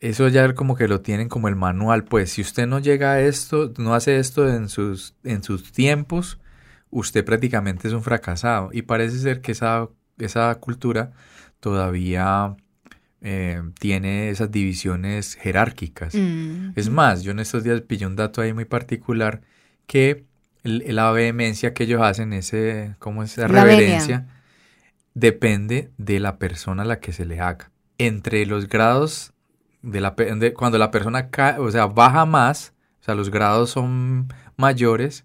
eso ya como que lo tienen como el manual, pues si usted no llega a esto, no hace esto en sus, en sus tiempos, usted prácticamente es un fracasado. Y parece ser que esa, esa cultura todavía eh, tiene esas divisiones jerárquicas. Mm. Es más, yo en estos días pillé un dato ahí muy particular que el- la vehemencia que ellos hacen, ese, ¿cómo es? Esa La venia. reverencia, depende de la persona a la que se le haga. Entre los grados de la de- cuando la persona cae, o sea, baja más, o sea, los grados son mayores,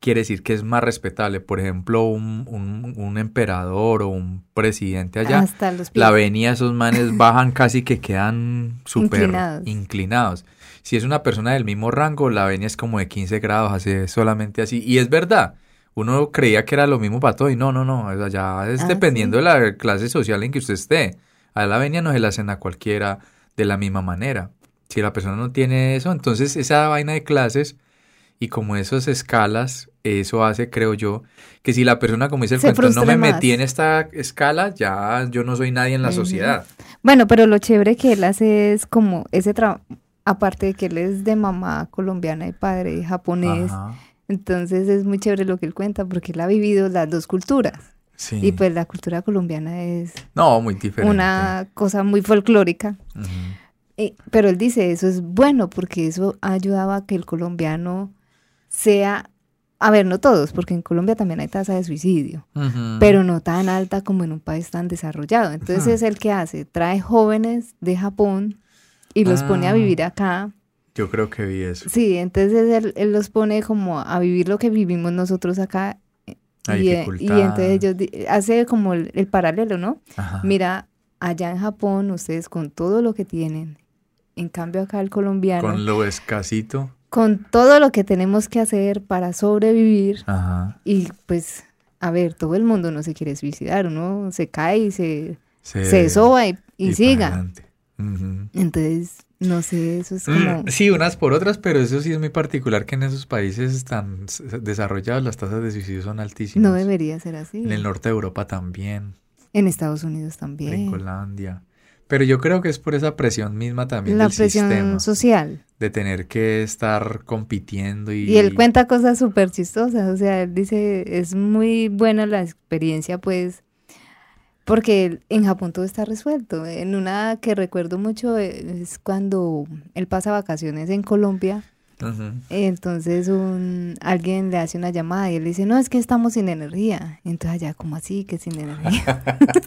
quiere decir que es más respetable. Por ejemplo, un, un- un emperador o un presidente allá, Hasta los pies. la venia, esos manes [laughs] bajan casi que quedan súper Inclinados. inclinados. Si es una persona del mismo rango, la venia es como de 15 grados, así solamente así. Y es verdad, uno creía que era lo mismo para todo y no, no, no, o sea, ya es Ah, dependiendo ¿sí? de la clase social en que usted esté. A la venia no se la hacen a cualquiera de la misma manera. Si la persona no tiene eso, entonces esa vaina de clases y como esas escalas, eso hace, creo yo, que si la persona, como dice el cuento, no me más. metí en esta escala, ya yo no soy nadie en la sociedad. Bueno, pero lo chévere que él hace es como ese trabajo, aparte de que él es de mamá colombiana y padre japonés, Ajá, entonces es muy chévere lo que él cuenta porque él ha vivido las dos culturas. Sí. Y pues la cultura colombiana es no, muy diferente. una cosa muy folclórica. Eh, pero él dice, eso es bueno porque eso ha ayudado a que el colombiano sea a ver, no todos, porque en Colombia también hay tasa de suicidio, pero no tan alta como en un país tan desarrollado. Entonces Ujú. es el que hace, trae jóvenes de Japón y los pone a Ah. vivir acá. Yo creo que vi eso. Sí, entonces él, él los pone como a vivir lo que vivimos nosotros acá. La y, eh, y entonces ellos hace como el, el paralelo, ¿no? Ajá. Mira, allá en Japón ustedes con todo lo que tienen, en cambio acá el colombiano, Con con, lo escasito. todo lo que tenemos que hacer para sobrevivir Ajá. y pues, a ver, todo el mundo no se quiere suicidar, uno se cae y se, Se, se soba y, siga. adelante. Ujú. Entonces, no sé, eso es como... Mm, Sí, unas por otras, pero eso sí es muy particular que en esos países tan desarrollados las tasas de suicidio son altísimas. No debería ser así. En el norte de Europa también, En Estados Unidos también. Gringolandia. Pero yo creo que es por esa presión misma también La del presión sistema, social. de tener que estar compitiendo y... Y él cuenta cosas súper chistosas, o sea, él dice, es muy buena la experiencia, pues, porque en Japón todo está resuelto. En una que recuerdo mucho es cuando él pasa vacaciones en Colombia, entonces un, alguien le hace una llamada y él dice, no, es que estamos sin energía. Entonces allá, ¿cómo así que sin energía? [laughs]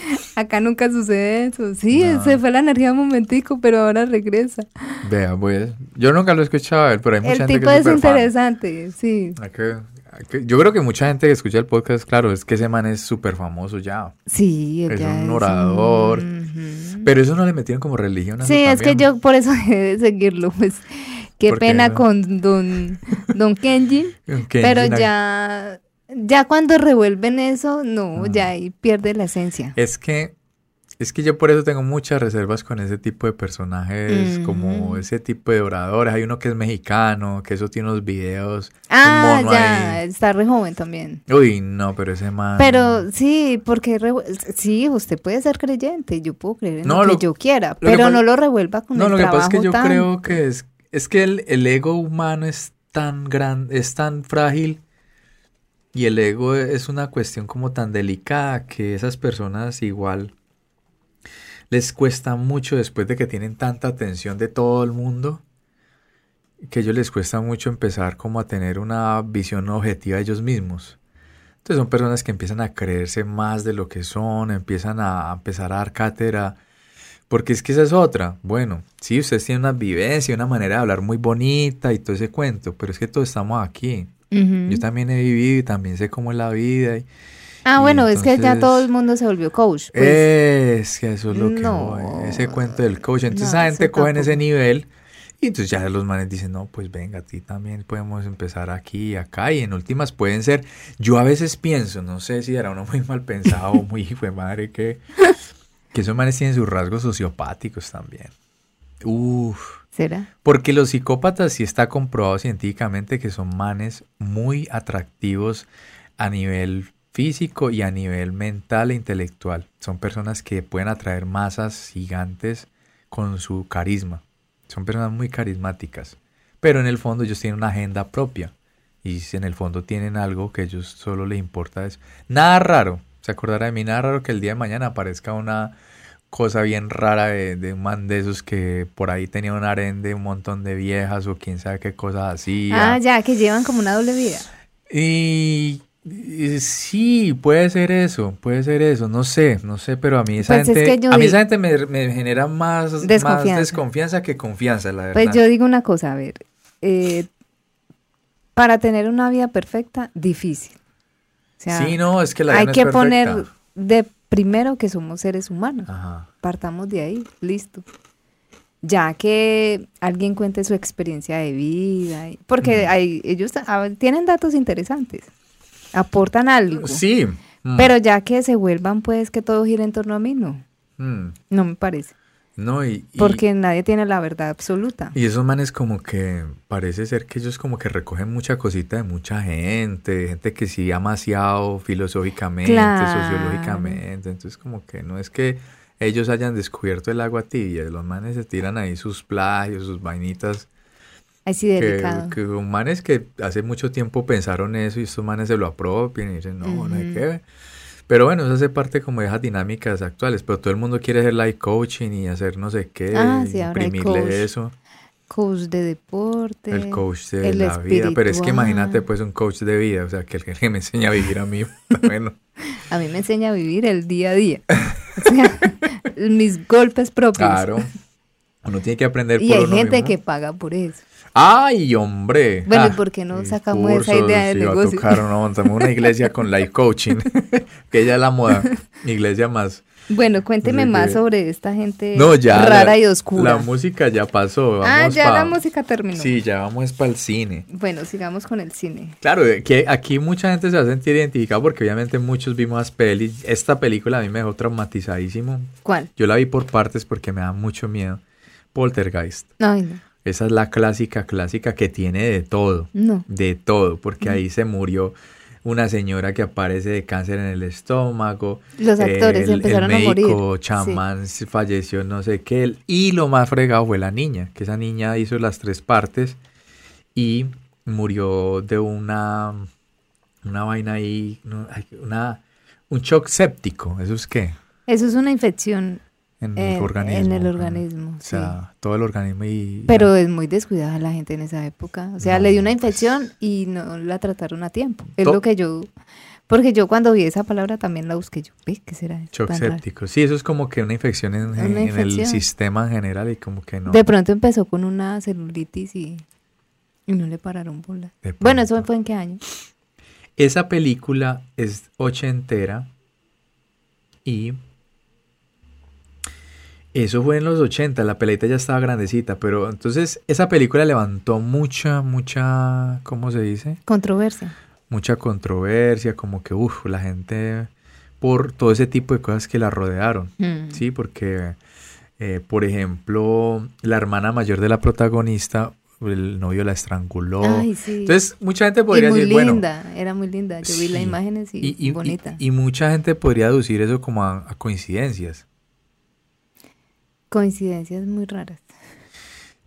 [laughs] Acá nunca sucede eso. Sí, No. se fue la energía un momentico, pero ahora regresa. Vea, pues, yo nunca lo he escuchado pero hay mucha El gente tipo que es es súper fan. interesante, sí. Yo creo que mucha gente que escucha el podcast, claro, es que ese man es súper famoso ya. Sí, Es ya un orador. Pero eso no le metieron como religión a Sí, es que yo por eso [laughs] dejé de seguirlo, pues. Qué ¿Por qué pena con don, don Kenji, [laughs] pero ya, ya cuando revuelven eso, no, Mm. ya ahí pierde la esencia. Es que, es que yo por eso tengo muchas reservas con ese tipo de personajes, como ese tipo de oradores. Hay uno que es mexicano, que eso tiene unos videos. Ah, mono ya, ahí. está re joven también. Uy, no, pero ese man. Pero sí, porque revu- sí, usted puede ser creyente, yo puedo creer en No, lo que yo quiera, pero pasa- no lo revuelva con No, el lo que pasa es que yo creo que es, es que el, el ego humano es tan grande, es tan frágil y el ego es una cuestión como tan delicada que esas personas igual les cuesta mucho después de que tienen tanta atención de todo el mundo que a ellos les cuesta mucho empezar como a tener una visión objetiva de ellos mismos. Entonces son personas que empiezan a creerse más de lo que son, empiezan a, empezar a dar cátedra porque es que esa es otra. Bueno, sí, ustedes tienen una vivencia, una manera de hablar muy bonita y todo ese cuento, pero es que todos estamos aquí. Yo también he vivido y también sé cómo es la vida. y- Ah, bueno, es que ya todo el mundo se volvió coach. pues. es que eso es lo que no. voy, ese cuento del coach. Entonces No, esa gente coge en ese nivel y entonces ya los manes dicen, no, pues venga, a ti también podemos empezar aquí y acá. Y en últimas pueden ser, yo a veces pienso, no sé si era uno muy mal pensado o muy [laughs] hijo de madre que, que esos manes tienen sus rasgos sociopáticos también. Uf. ¿Será? Porque los psicópatas sí está comprobado científicamente que son manes muy atractivos a nivel físico y a nivel mental e intelectual. Son personas que pueden atraer masas gigantes con su carisma. Son personas muy carismáticas. Pero en el fondo ellos tienen una agenda propia. Y en el fondo tienen algo que a ellos solo les importa es nada raro. Se acordará de mí, nada raro que el día de mañana aparezca una cosa bien rara de, de un man de esos que por ahí tenía un harén de un montón de viejas o quién sabe qué cosas así. Ah, ya, que llevan como una doble vida. Y, y sí, puede ser eso, puede ser eso, no sé, no sé, pero a mí esa Pues es gente, que a mí digo- esa gente me, me genera más más Desconfianza. que confianza, la verdad. Pues yo digo una cosa, a ver, eh, para tener una vida perfecta, difícil. O sea, sí, no, es que la hay no que poner de primero que somos seres humanos. Ajá. Partamos de ahí, listo. Ya que alguien cuente su experiencia de vida, porque Ujú. hay, ellos a ver, tienen datos interesantes, aportan algo. Sí. mm, Pero ya que se vuelvan, pues, que todo gire en torno a mí, no, mm, no me parece. no, y, y- Porque nadie tiene la verdad absoluta. Y esos manes como que parece ser que ellos como que recogen mucha cosita de mucha gente, gente que sí ha amaciado filosóficamente, Claro. sociológicamente, entonces como que no es que ellos hayan descubierto el agua tibia, los manes se tiran ahí sus plagios, sus vainitas, Así que, delicado. que son manes que hace mucho tiempo pensaron eso y estos manes se lo apropian y dicen, no, no hay que ver. Pero bueno, eso hace parte como de esas dinámicas actuales, pero todo el mundo quiere hacer life coaching y hacer no sé qué, Ah, sí, ahora imprimirle coach. eso. coach de deporte. El coach de la vida. Pero es que imagínate, pues, un coach de vida. O sea, que el que me enseña a vivir a mí. [laughs] bueno. a mí me enseña a vivir el día a día. O sea, [laughs] mis golpes propios. Claro. Uno tiene que aprender Y hay gente que paga por eso. ¡Ay, hombre! Bueno, ¿y por qué no sacamos esa idea de negocio? A tocar, no, montamos una iglesia con life coaching, [laughs] que ya es la moda, [laughs] iglesia más. Bueno, cuénteme más sobre esta gente rara y oscura. La música ya pasó. ah, ya la música terminó. Sí, ya vamos para el cine. Bueno, sigamos con el cine. Claro, que aquí mucha gente se va a sentir identificada porque obviamente muchos vimos las pelis. Esta película a mí me dejó traumatizadísimo. ¿Cuál? Yo la vi por partes porque me da mucho miedo. Poltergeist. Ay, no. Esa es la clásica, clásica que tiene de todo. No. De todo, porque ahí se murió una señora que aparece de cáncer en el estómago. Los actores empezaron a morir. El médico chamán falleció, no sé qué. Y lo más fregado fue la niña, que esa niña hizo las tres partes y murió de una, una vaina ahí, una, un shock séptico. ¿Eso es qué? Eso es una infección en, el organismo. En el organismo, O sea, todo el organismo y... Pero es muy descuidada la gente en esa época. O sea, le dio una infección y no la trataron a tiempo. Es lo que yo... Porque yo cuando vi esa palabra también la busqué. Yo, ¿qué será eso? Shock séptico. Sí, eso es como que una infección en, el sistema en general y como que no. De pronto empezó con una celulitis y, y no le pararon bola. Bueno, ¿eso fue en qué año? Esa película es ochentera y eso fue en los 80, la pelita ya estaba grandecita, pero entonces esa película levantó mucha, mucha, ¿cómo se dice? Controversia. Mucha controversia, como que, uff, la gente, por todo ese tipo de cosas que la rodearon, mm. ¿sí? Porque, eh, por ejemplo, la hermana mayor de la protagonista, el novio la estranguló. Ay, sí. Entonces, mucha gente podría muy decir, linda, era muy linda, yo vi las imágenes y, y bonita. Y, mucha gente podría aducir eso como a coincidencias. Coincidencias muy raras.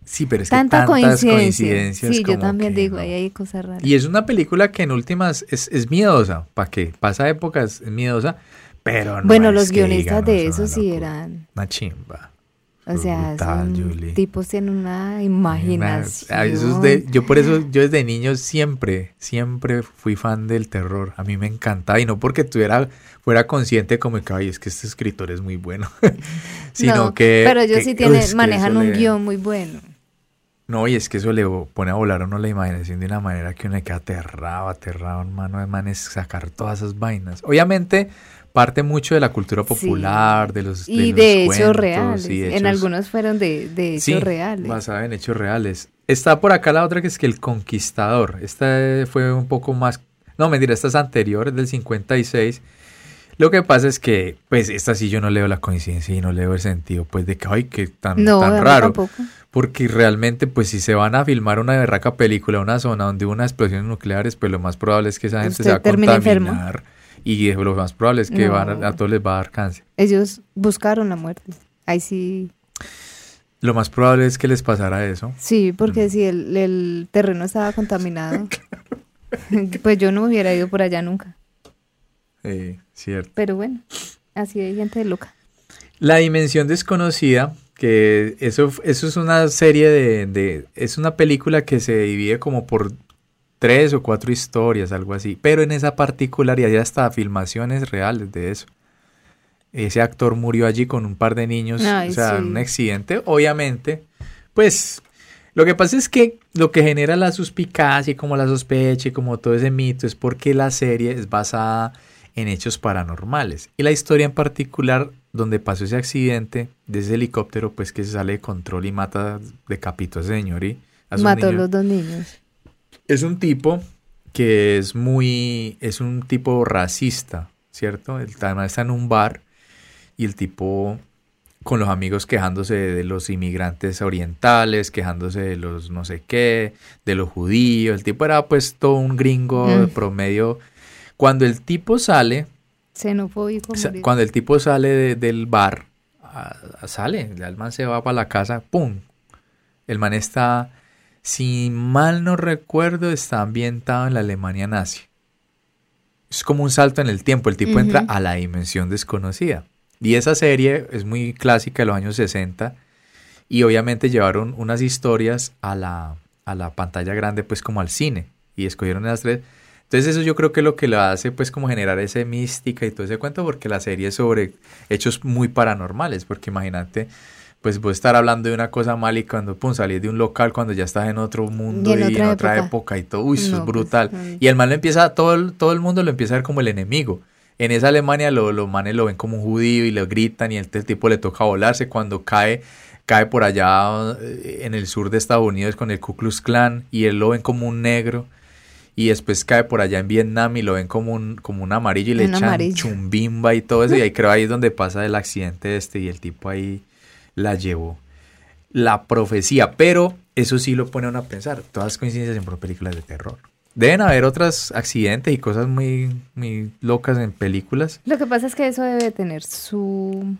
Sí, pero es que tantas coincidencias. Sí, yo también digo, ahí hay cosas raras. Y es una película que en últimas es, es miedosa. ¿Para qué? Pasa épocas, es miedosa, pero no Bueno, los guionistas de eso sí eran... Una chimba. O sea, son tipos tienen una imaginación. yo por eso, yo desde niño siempre, siempre fui fan del terror. A mí me encantaba y no porque tuviera, fuera consciente como que, ay, es que este escritor es muy bueno, [laughs] sino que... Pero ellos sí tienen, manejan un guion muy bueno. No, y es que eso le pone a volar a uno la imaginación de una manera que uno le queda aterrado, aterrado, hermano, de manes, sacar todas esas vainas. Obviamente parte mucho de la cultura popular, de los Y de, hechos reales. En algunos fueron de, de hechos sí, reales. basada en hechos reales. Está por acá la otra que es que El Conquistador. Esta fue un poco más... No, mentira, esta es anterior, es del 56. Lo que pasa es que, pues, esta sí yo no leo la coincidencia y no leo el sentido, pues, de que, ay, qué tan, tan raro. Porque realmente, pues, si se van a filmar una berraca película, una zona donde hubo unas explosiones nucleares, pues lo más probable es que esa gente se va a contaminar y lo más probable es que van a, todos les va a dar cáncer. Ellos buscaron la muerte. Ahí sí. Lo más probable es que les pasara eso. Sí, porque si el, terreno estaba contaminado, [laughs] pues yo no hubiera ido por allá nunca. Sí, cierto. Pero bueno, así hay gente loca. La dimensión desconocida, que eso, eso es una serie de, de, es una película que se divide como por tres o cuatro historias, algo así. Pero en esa particularidad ya hasta filmaciones reales de eso. Ese actor murió allí con un par de niños, o sea, un accidente. Obviamente, pues lo que pasa es que lo que genera la suspicacia y como la sospecha y como todo ese mito es porque la serie es basada en hechos paranormales. Y la historia en particular donde pasó ese accidente de ese helicóptero, pues que se sale de control y mata, decapitó a ese señor y a Mató a los dos niños. Es un tipo que es muy, es un tipo racista, ¿cierto? El tema está en un bar y el tipo con los amigos quejándose de los inmigrantes orientales, quejándose de los no sé qué, de los judíos. El tipo era pues todo un gringo de mm. promedio. Cuando el tipo sale... Xenofóbico. Cuando el tipo sale del bar, sale, el man se va para la casa, ¡pum! El man está si mal no recuerdo, está ambientado en la Alemania nazi. Es como un salto en el tiempo, el tipo entra a la dimensión desconocida. Y esa serie es muy clásica de los años 60 y obviamente llevaron unas historias a la, a la pantalla grande, pues como al cine, y escogieron esas tres. Entonces eso yo creo que lo que lo hace pues como generar ese mística y todo ese cuento porque la serie es sobre hechos muy paranormales, porque imagínate pues vos estar hablando de una cosa mal y cuando pum salís de un local cuando ya estás en otro mundo y en, otra, época. y todo, uy, eso es pues, brutal. y el mal lo empieza, todo el, todo el mundo lo empieza a ver como el enemigo. En esa Alemania los lo manes lo ven como un judío y le gritan y el, el tipo le toca volarse cuando cae cae por allá eh, en el sur de Estados Unidos con el Ku Klux Klan y él lo ven como un negro y después cae por allá en Vietnam y lo ven como un, como un amarillo y le echan chumbimba y todo eso y ahí creo ahí es donde pasa el accidente este y el tipo ahí la llevó. La profecía, pero eso sí lo pone a uno a pensar, todas coincidencias en películas de terror. Deben haber otros accidentes y cosas muy, muy locas en películas. Lo que pasa es que eso debe tener su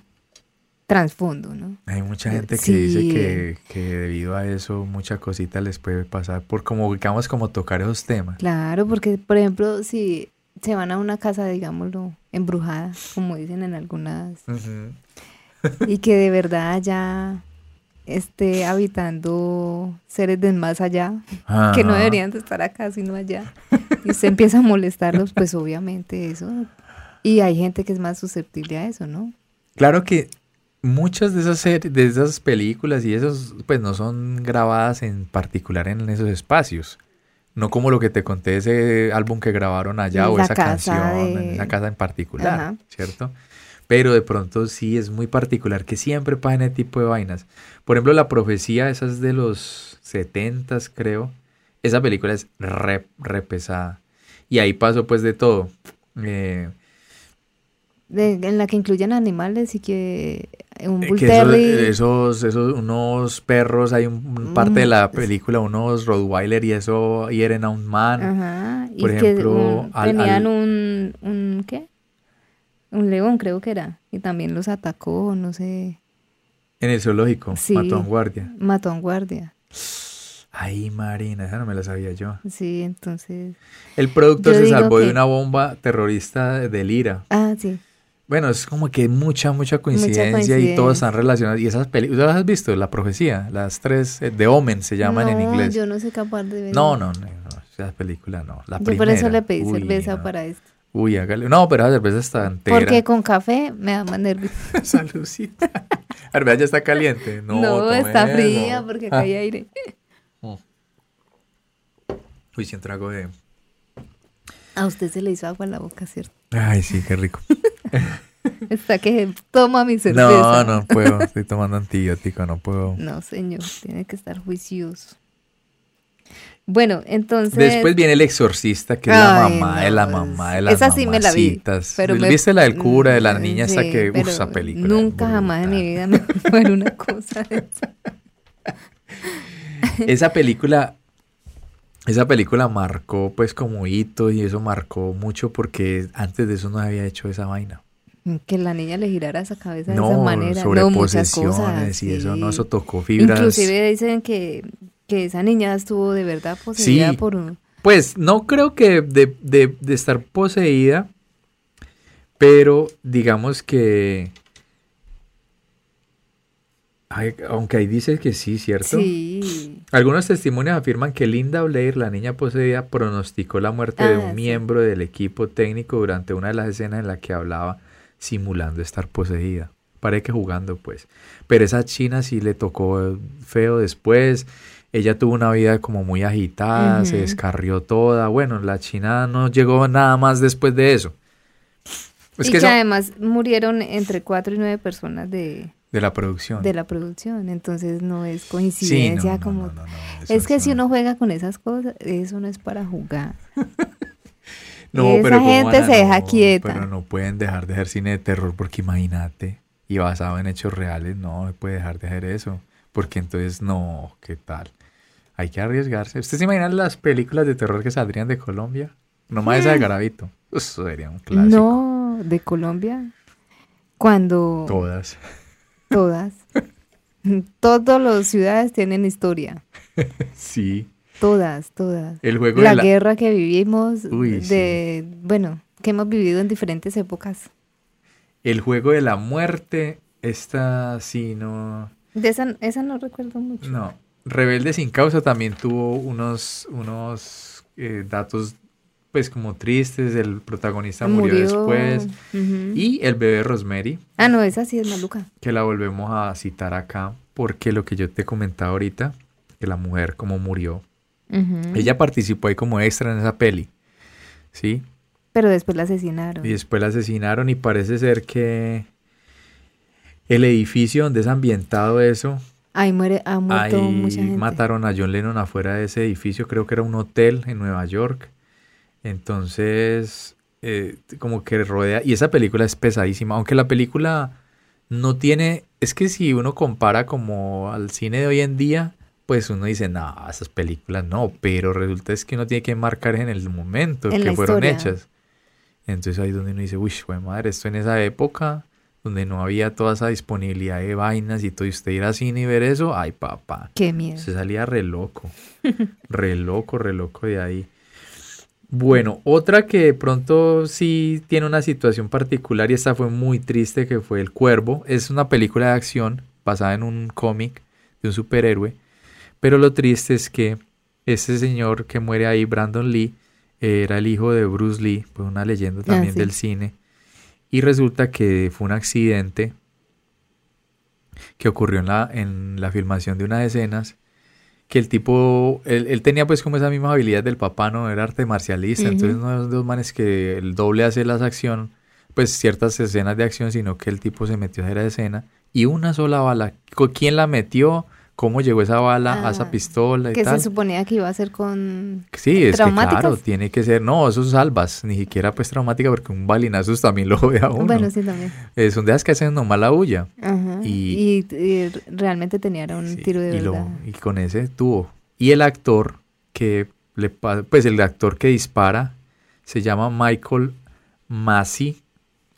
trasfondo, ¿no? Hay mucha gente que dice que, debido a eso mucha cosita les puede pasar por como digamos como tocar esos temas. Claro, porque por ejemplo si se van a una casa digámoslo embrujada, como dicen en algunas, [laughs] y que de verdad ya esté habitando seres del más allá, que no deberían de estar acá sino allá, y se empieza a molestarlos, pues obviamente eso, y hay gente que es más susceptible a eso, ¿no? Claro que muchas de esas series, de esas películas y esos, pues no son grabadas en particular en esos espacios. No como lo que te conté ese álbum que grabaron allá o esa canción en esa casa en particular, ¿cierto? Pero de pronto sí es muy particular que siempre pasen ese tipo de vainas. Por ejemplo, La Profecía, esa es de los setentas, creo. Esa película es re, re pesada. Y ahí pasó pues de todo. Eh, en la que incluyen animales y que un bull esos, esos, unos perros, hay un, parte de la película, unos Rottweiler y eso hieren a un man. Ajá. Por y ejemplo, que, tenían un, un, ¿qué? Un león creo que era, y también los atacó, no sé. En el zoológico, mató a un guardia. Mató a un guardia. Ay, Marina, esa no me la sabía yo. Sí, entonces. El productor se salvó de una bomba terrorista de Lira. Ah, sí. Bueno, es como que mucha, mucha coincidencia, y todos están relacionados. Y esas películas, ¿las has visto? La profecía, las tres, de eh, Omen se llaman en inglés. yo no soy capaz de ver. No, no, no, esas películas no. La yo por eso le pedí cerveza para esto. Uy, hágale. No, pero la cerveza está entera. Porque con café me da más nervios. [laughs] Saludcita. A ver, ya está caliente. No, no está fría porque acá hay ah. aire. Mm. Uy, si trago de... A usted se le hizo agua en la boca, ¿cierto? Ay, sí, qué rico. [laughs] Está que toma mi cerveza. No, no puedo. Estoy tomando antibiótico, no puedo. No, señor. Tiene que estar juicioso. Bueno, entonces. Después viene el exorcista, que es la mamá de la mamá de las Esa sí me la vi. Pero ¿Viste la del cura, de la niña esa que. usa película. Nunca jamás en mi vida me [laughs] fue una cosa de esa. [laughs] esa película esa película marcó pues como hito y eso marcó mucho porque antes de eso no había hecho esa vaina. Que la niña le girara esa cabeza de esa manera. Sobre no, posesiones y eso, no, eso tocó fibras. Inclusive dicen que, que esa niña estuvo de verdad poseída por un... Pues no creo que de, de, de estar poseída, pero digamos que aunque ahí dice que sí, ¿cierto? Sí. Algunos testimonios afirman que Linda Blair, la niña poseída, pronosticó la muerte de un ah, miembro del equipo técnico durante una de las escenas en la que hablaba simulando estar poseída. Parece que jugando, pues. Pero esa china sí le tocó feo después. Ella tuvo una vida como muy agitada, se descarrió toda. Bueno, la china no llegó nada más después de eso. y que, además murieron entre cuatro y nueve personas de, de la producción. De la producción, entonces no es coincidencia como... es que si uno juega con esas cosas, eso no es para jugar. [laughs] no, Esa pero gente se deja quieta. Pero no pueden dejar de hacer cine de terror porque imagínate, y basado en hechos reales, no puede dejar de hacer eso. Porque entonces, no, ¿qué tal? Hay que arriesgarse. ¿Ustedes se imaginan las películas de terror que saldrían de Colombia? Nomás esa de Garabito. Eso sería un clásico. No, de Colombia. Cuando... Todas. Todas. Todas las ciudades tienen historia. [laughs] Sí. Todas, todas. El juego la, guerra que vivimos, de, bueno, que hemos vivido en diferentes épocas. El juego de la muerte, esta sí, no. De esa, esa no recuerdo mucho. No. Rebelde sin causa también tuvo unos, unos eh, datos pues como tristes, el protagonista murió, después. Y el bebé Rosemary. Ah, no, esa sí es maluca. Que la volvemos a citar acá, porque lo que yo te comentaba ahorita, que la mujer como murió, ella participó ahí como extra en esa peli, ¿sí? Pero después la asesinaron. Y después la asesinaron y parece ser que el edificio donde es ambientado eso... Ahí muere, ha muerto mucha gente. mataron a John Lennon afuera de ese edificio, creo que era un hotel en Nueva York. Entonces, eh, como que rodea, y esa película es pesadísima, aunque la película no tiene, es que si uno compara como al cine de hoy en día, pues uno dice, no, esas películas no, pero resulta es que uno tiene que marcar en el momento que fueron hechas. Entonces ahí donde uno dice, uy, madre, esto en esa época, donde no había toda esa disponibilidad de vainas y todo, y usted ir al cine y ver eso, ay papá. Qué miedo. Se salía re loco, [laughs] re loco, re loco de ahí. Bueno, otra que de pronto sí tiene una situación particular y esta fue muy triste, que fue El Cuervo. Es una película de acción basada en un cómic de un superhéroe. Pero lo triste es que ese señor que muere ahí, Brandon Lee, era el hijo de Bruce Lee, pues una leyenda ah, también del cine. Y resulta que fue un accidente que ocurrió en la, en la filmación de unas escenas que el tipo, él, tenía pues como esa misma habilidad del papá, ¿no? Era arte marcialista, entonces no es de los manes que el doble hace las acción, pues ciertas escenas de acción, sino que el tipo se metió a hacer la escena y una sola bala, ¿quién la metió? Cómo llegó esa bala a esa ah, pistola y que tal. se suponía que iba a ser con Sí, es que claro, tiene que ser, no, eso salvas, ni siquiera pues traumática porque un balinazo también lo ve a uno. Bueno, sí también. Eh, son de las que hacen nomás la bulla. Ajá. Y, realmente tenía un tiro de y verdad. y con ese tuvo. Y el actor que le pues el actor que dispara se llama Michael Massey,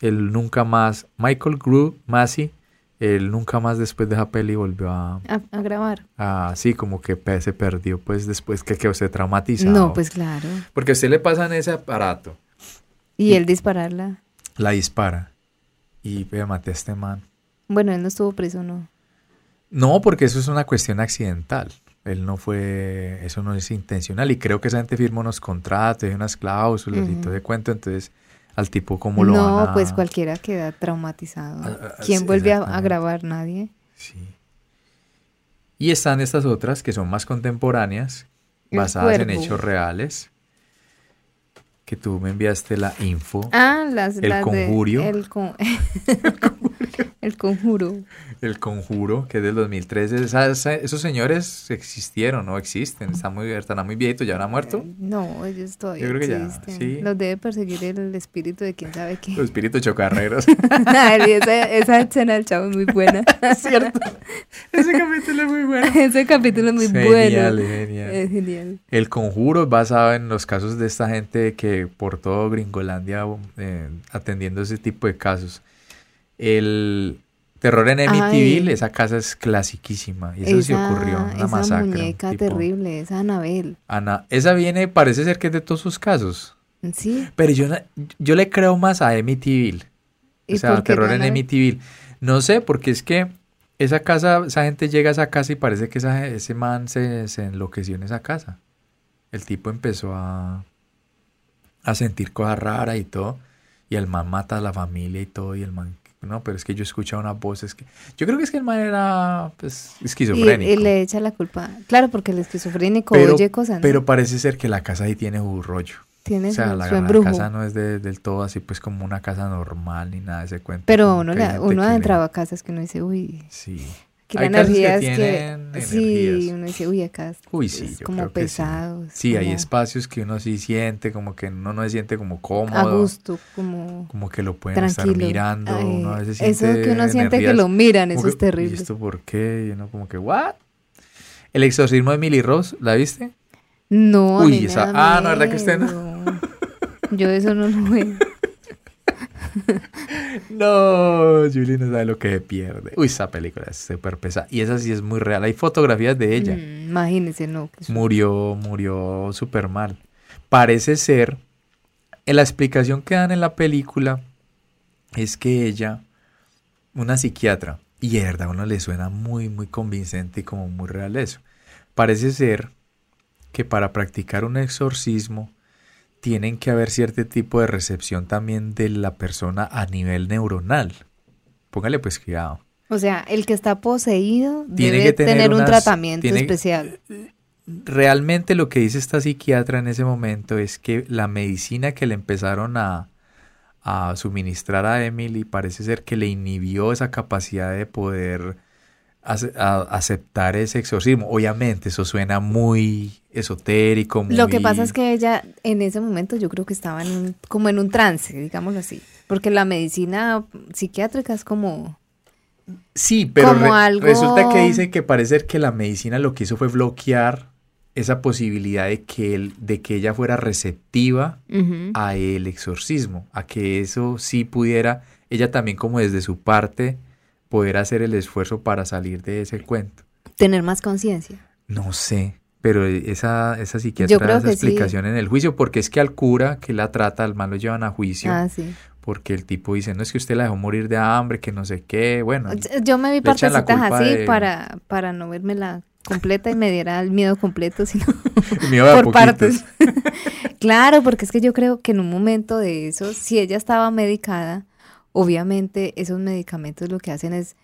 el nunca más Michael Grew Massey él nunca más después de esa peli volvió a... A, grabar. Ah, sí, como que se perdió pues después que quedó usted traumatizado. No, pues claro. Porque a usted le pasa en ese aparato. ¿Y, él dispararla? La dispara. Y me maté a este man. Bueno, él no estuvo preso, ¿no? No, porque eso es una cuestión accidental. Él no fue, eso no es intencional. Y creo que esa gente firma unos contratos, unas cláusulas y todo de cuento. Entonces, al tipo como lo No, pues cualquiera queda traumatizado. Ah, ah, ¿Quién vuelve a, grabar? Nadie. Sí. Y están estas otras que son más contemporáneas, basadas en hechos reales. Que tú me enviaste la info. Ah, las, el conjurio. el, [laughs] [laughs] el conjuro. El Conjuro, que es del 2013. esos señores existieron o existen. Están muy, están muy viejitos, ya han muerto. No, ellos todavía Yo creo que existen. Ya, Los debe perseguir el espíritu de quién sabe qué. Los espíritus chocarreros. [laughs] esa, esa escena del chavo es muy buena. [laughs] ¿Cierto? Ese capítulo es muy bueno. [laughs] Ese capítulo es muy bueno. Genial, genial. Es genial. El Conjuro es basado en los casos de esta gente que por todo Gringolandia eh, atendiendo ese tipo de casos. El Terror en Emityville, esa casa es clasiquísima. Y eso se ocurrió, una esa masacre. muñeca terrible, esa Anabel. Ana, esa viene, parece ser que es de todos sus casos. Sí. Pero yo, yo le creo más a Emityville. O sea, Terror en Emityville. No sé, porque es que esa casa, esa gente llega a esa casa y parece que ese man se, se enloqueció en esa casa. El tipo empezó a, a sentir cosas raras y todo. Y el man mata a la familia y todo. Y el man no, pero es que yo escuchaba unas voces que... Yo creo que es que el man era pues, esquizofrénico. Y, le echa la culpa. Claro, porque el esquizofrénico oye cosas. Pero parece ser que la casa ahí tiene un rollo. Tiene o sea, la, casa no es del todo así pues como una casa normal ni nada de ese cuento. Pero uno, uno adentraba a casas que uno dice, uy... Sí. Que hay energías que, que sí, uno dice, uy, acá uy, sí, es como pesado. Sí, hay espacios que uno sí siente, como que uno no se siente como cómodo. A gusto, como Como que lo pueden estar mirando. uno a veces eso que uno siente que lo miran, eso es terrible. ¿Y esto por qué? Y uno como que, ¿what? El exorcismo de Millie Ross, ¿la viste? No, Uy, esa... Ah, no, ¿verdad que usted no? Yo eso no lo veo. No, Julie no sabe lo que pierde. Uy, esa película es súper pesada. Y esa sí es muy real. Hay fotografías de ella. Mm, imagínese, no. Murió, murió súper mal. Parece ser, en la explicación que dan en la película, es que ella, una psiquiatra, Y de verdad a uno le suena muy, muy convincente y como muy real eso. Parece ser que para practicar un exorcismo tienen que haber cierto tipo de recepción también de la persona a nivel neuronal. Póngale pues cuidado. O sea, el que está poseído Tiene debe que tener, un tratamiento especial. Realmente lo que dice esta psiquiatra en ese momento es que la medicina que le empezaron a, a suministrar a Emily parece ser que le inhibió esa capacidad de poder aceptar ese exorcismo. Obviamente, eso suena muy esotérico. Lo que pasa es que ella en ese momento yo creo que estaba en como en un trance, digámoslo así. Porque la medicina psiquiátrica es como... Sí, pero resulta que dice que parece que la medicina lo que hizo fue bloquear esa posibilidad de que, de que ella fuera receptiva a el exorcismo, a que eso sí pudiera, ella también como desde su parte, poder hacer el esfuerzo para salir de ese cuento. Tener más conciencia. No sé, pero esa, esa psiquiatra esa explicación en el juicio, porque es que al cura que la trata, al mal lo llevan a juicio. Ah, sí. Porque el tipo dice, no es que usted la dejó morir de hambre, que no sé qué, bueno. Yo me vi partecitas así para, para no verme la completa y me diera el miedo completo, sino [laughs] por partes. [laughs] claro, porque es que yo creo que en un momento de eso, si ella estaba medicada, obviamente esos medicamentos lo que hacen es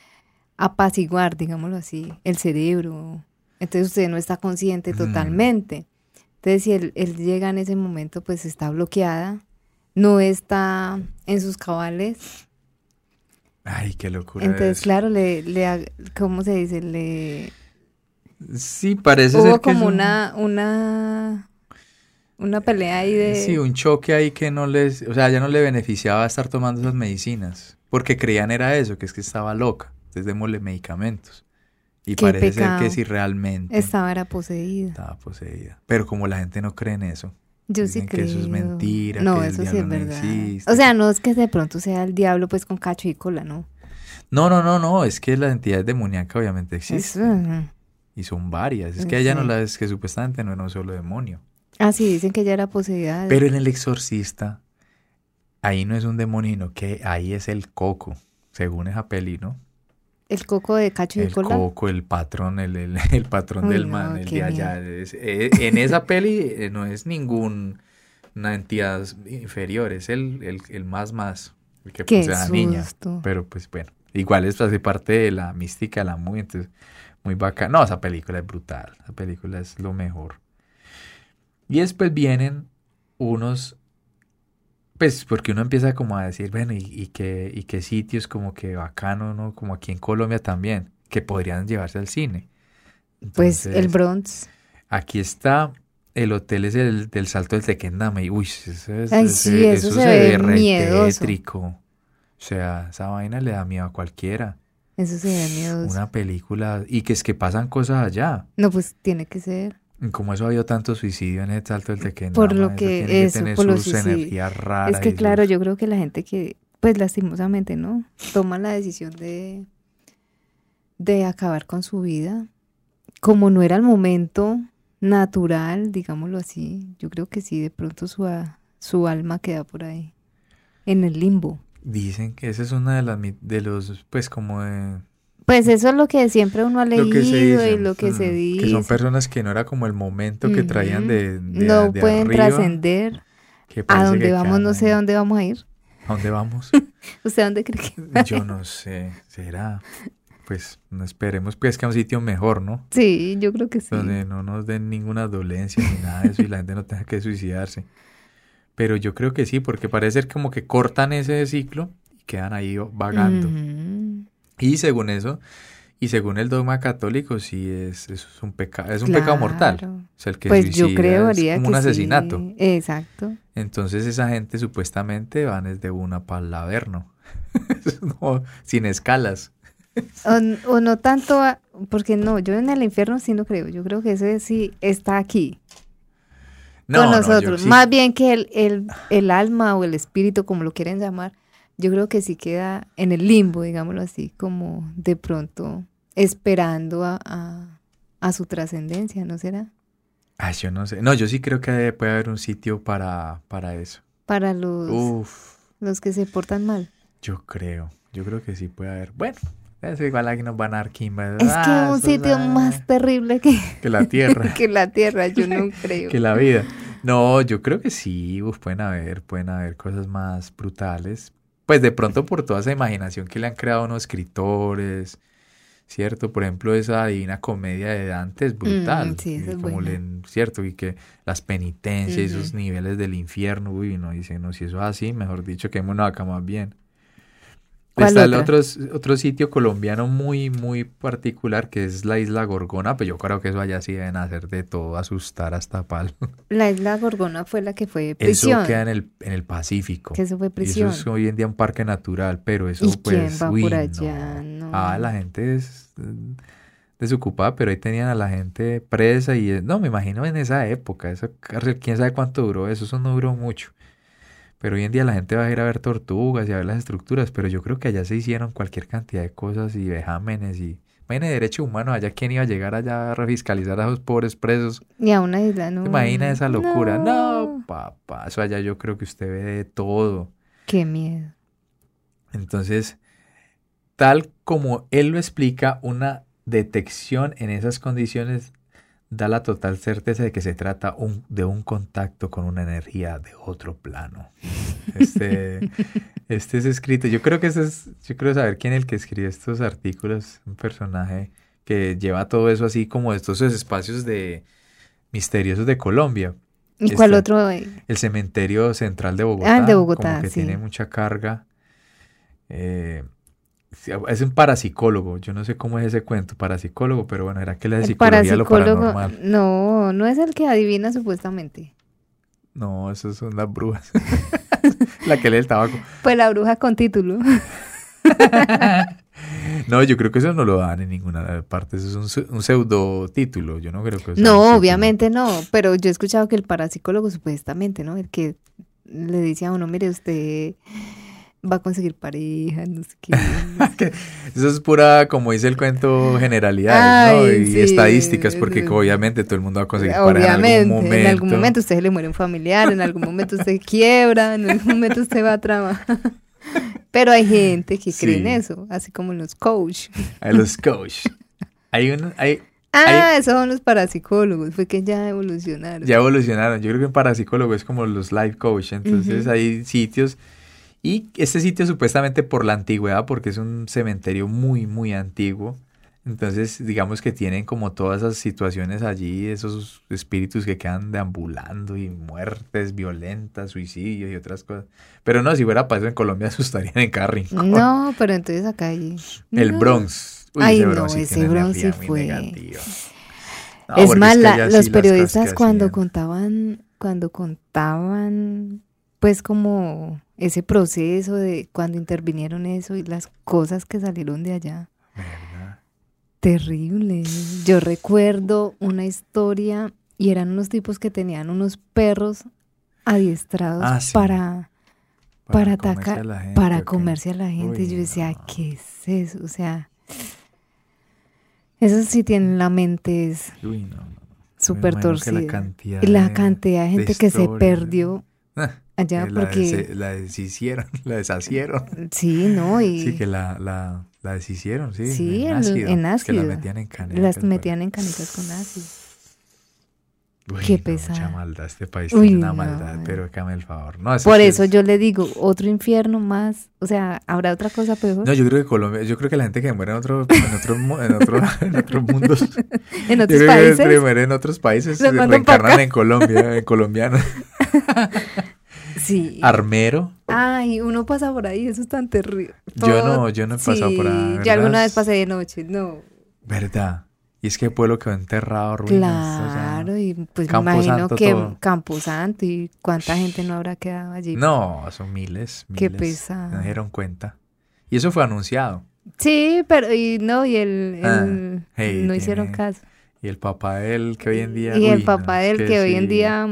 apaciguar, digámoslo así, el cerebro. Entonces usted no está consciente totalmente. Entonces si él, llega en ese momento, pues está bloqueada, no está en sus cabales. Ay, qué locura. Entonces, claro, le, le, ¿cómo se dice? Le... Sí, parece Hubo como una, una una pelea ahí de... Sí, un choque ahí que no les... O sea, ya no le beneficiaba estar tomando esas medicinas. Porque creían era eso, que es que estaba loca. Entonces démosle medicamentos. Y parece ser que si realmente... Estaba era poseída. Estaba poseída. Pero como la gente no cree en eso. Yo sí creo. que eso es mentira. No, eso sí es verdad. o sea, no es que de pronto sea el diablo pues con cacho y cola, ¿no? No, no, no, no. Es que las entidades demoníacas obviamente existen. Y son varias. Es que ella no la es que supuestamente no era un solo demonio. Ah, sí, dicen que ella era poseída. Pero en el exorcista, ahí no es un demonio, sino que ahí es el coco, según esa peli, ¿no? El coco de cacho y El coco, el patrón, el, el, [laughs] patrón del man, el de allá. Eh, en esa peli eh, no es ninguna entidad inferior, es el, el, más más, el que posee a la niña. Pero pues bueno, igual es hace parte de la mística, la muy, entonces, muy bacana. No, esa película es brutal, esa película es lo mejor. Y después vienen unos, pues porque uno empieza como a decir, bueno, y, qué, y qué sitios como que bacano, ¿no? Como aquí en Colombia también, que podrían llevarse al cine. pues el Bronx. Aquí está, el hotel es el del Salto del Tequendama y uy, eso, es, Ay, sí, eso, se, ve, O sea, esa vaina le da miedo a cualquiera. Eso se ve miedoso. Una película y que es que pasan cosas allá. No, pues tiene que ser. Como eso ha habido tanto suicidio en el salto del tequendama. Por lo que eso, por sus energías raras. Es que claro, yo creo que la gente que, pues lastimosamente, ¿no? Toma la decisión de, de acabar con su vida. Como no era el momento natural, digámoslo así, yo creo que sí, de pronto su, su alma queda por ahí, en el limbo. Dicen que esa es una de las, de los, pues como de pues eso es lo que siempre uno ha leído y lo que se dice. Que son personas que no era como el momento que traían de, de No pueden trascender. ¿A dónde vamos? No sé a dónde vamos a ir. ¿A dónde vamos? [laughs] ¿Usted dónde cree que Yo no sé. ¿Será? Pues no esperemos pues que a un sitio mejor, ¿no? Sí, yo creo que sí. Donde no nos den ninguna dolencia ni nada de eso y la gente no tenga que suicidarse. Pero yo creo que sí, porque parece ser como que cortan ese ciclo y quedan ahí vagando. Y según eso, y según el dogma católico, sí es, es un pecado, es un pecado mortal. O el que pues yo creo es como un asesinato. Exacto. Entonces esa gente supuestamente van desde una para el averno. sin escalas. O, no tanto, porque no, yo en el infierno sí no creo. Yo creo que ese sí está aquí. con nosotros. Más bien que el, el, el alma o el espíritu, como lo quieren llamar, yo creo que sí queda en el limbo, digámoslo así, como de pronto esperando a, su trascendencia, ¿no será? Ay, yo no sé. No, yo sí creo que puede haber un sitio para, para eso. Para los, los que se portan mal. Yo creo, yo creo que sí puede haber. Bueno, Eso igual aquí nos van a dar quimba. Es Ah, que un eso sitio más terrible que, que la tierra. [laughs] que la tierra, yo no [laughs] creo. que la vida. No, yo creo que sí, uf, pueden haber, pueden haber cosas más brutales. Pues de pronto por toda esa imaginación que le han creado unos escritores, ¿cierto? Por ejemplo, esa Divina Comedia de Dante es brutal. Mm, sí, esa y es como buena. le- ¿cierto? Y que las penitencias y esos Ujú. niveles del infierno, uy, no, dice, no, si eso es así, mejor dicho, que una acá más bien. ¿Cuál Está el otro, otro sitio colombiano muy, muy particular que es la isla Gorgona, pero yo creo que eso allá sí deben hacer de todo, asustar hasta palo. [laughs] La isla Gorgona fue la que fue Eso prisión. queda en el, en el Pacífico. Que eso fue prisión. eso es hoy en día un parque natural, pero eso ¿Y pues... quién va uy, por allá? No. Ah, la gente es eh, desocupada, pero ahí tenían a la gente presa y... eh, No, me imagino en esa época, cárcel, quién sabe cuánto duró eso, eso no duró mucho. Pero hoy en día la gente va a ir a ver tortugas y a ver las estructuras, pero yo creo que allá se hicieron cualquier cantidad de cosas y vejámenes y... Imagina derechos humanos, allá quién iba a llegar allá a fiscalizar a esos pobres presos. Y a una isla, no. Imagina esa locura. No. No. papá, eso allá yo creo que usted ve de todo. Qué miedo. Entonces, tal como él lo explica, una detección en esas condiciones da la total certeza de que se trata un- de un contacto con una energía de otro plano. Este, [laughs] este es escrito. Yo creo que ese es, yo creo saber quién es el que escribe estos artículos, un personaje que lleva todo eso así como estos espacios de misteriosos de Colombia. ¿Y cuál Este, otro? eh? El cementerio central de Bogotá. Ah, el de Bogotá, como que sí. tiene mucha carga. Eh, es un parapsicólogo. Yo no sé cómo es ese cuento, parapsicólogo, pero bueno, era que la de psicología lo parapsicólogo. paranormal. No, no es el que adivina supuestamente. No, eso son las brujas. [laughs] la que lee el tabaco. Pues la bruja con título. [laughs] No, yo creo que eso no lo dan en ninguna parte. Eso es un, un pseudo título. Yo no creo que un No, título. obviamente no, pero yo he escuchado que el parapsicólogo supuestamente, ¿no? El que le dice a uno, mire, usted va a conseguir pareja, no sé qué. [laughs] no sé qué". Eso es pura, como dice el cuento, generalidades, ¿no? Y sí, estadísticas, porque sí. obviamente todo el mundo va a conseguir pareja en Obviamente, algún momento. en algún momento usted se le muere un familiar, en algún momento usted [laughs] quiebra, en algún momento usted va a trabajar. Pero hay gente que cree en eso, así como los coach. A los coach. Hay un, hay, Ah, esos son los parapsicólogos, fue que ya evolucionaron. ya evolucionaron. Yo creo que en parapsicólogo es como los life coach. Entonces hay sitios. Y este sitio supuestamente por la antigüedad, porque es un cementerio muy, muy antiguo. Entonces, digamos que tienen como todas esas situaciones allí, esos espíritus que quedan deambulando y muertes violentas, suicidios y otras cosas. Pero no, si fuera para eso en Colombia [laughs] asustarían en cada rincón. No, pero entonces acá hay... El no. Bronx. Uy, Ay, ese no, ese Bronx sí fue-. No, es más, que sí los periodistas cuando hacían. contaban, cuando contaban, pues como ese proceso de cuando intervinieron eso y las cosas que salieron de allá. ¿Verdad? Terrible. Yo recuerdo una historia y eran unos tipos que tenían unos perros adiestrados Ah, sí. para, para, atacar, gente, para comerse a la gente. Uy, y yo decía, no. ¿qué es eso? O sea, esos sí tienen la mente es Uy, no, no, no. súper torcida. La cantidad, Y la de- cantidad de gente que se perdió [laughs] allá que la, porque des- la deshicieron, [laughs] la deshacieron. sí, ¿no? Y Sí, que la, la, la deshicieron, sí. Sí, en en- ácido. en Es que la ácido. metían en canicas. las pues. metían en canicas con ácido. Uy, qué no, pesar. Mucha maldad. Este país Uy, tiene una no, maldad, pero hágame el favor. No, Por sí eso es- yo le digo, otro infierno más, o sea, habrá otra cosa peor No, yo creo que Colombia, yo creo que la gente que muere en otro, en otro, en otro, [laughs] en otros mundos, [laughs] en yo otros creo que países. que muere en otros países, se reencarnan en Colombia, en [laughs] colombiano. Sí. Armero, Ay, uno pasa por ahí, eso es tan terrible. Yo no- yo no he pasado por ahí, Sí, ¿verdad? Yo alguna vez pasé de noche, no. ¿verdad? Y es que el pueblo quedó enterrado, ruinas, o sea, Claro, y pues me imagino Santo que todo. Camposanto y cuánta gente no habrá quedado allí. No, son miles, miles. Qué pesado. No se dieron cuenta. Y eso fue anunciado. Sí, pero y no, y el, Ah, hey, no hicieron tiene- caso. Y el papá de él, que hoy en día... Y el papá no, de es él que hoy en día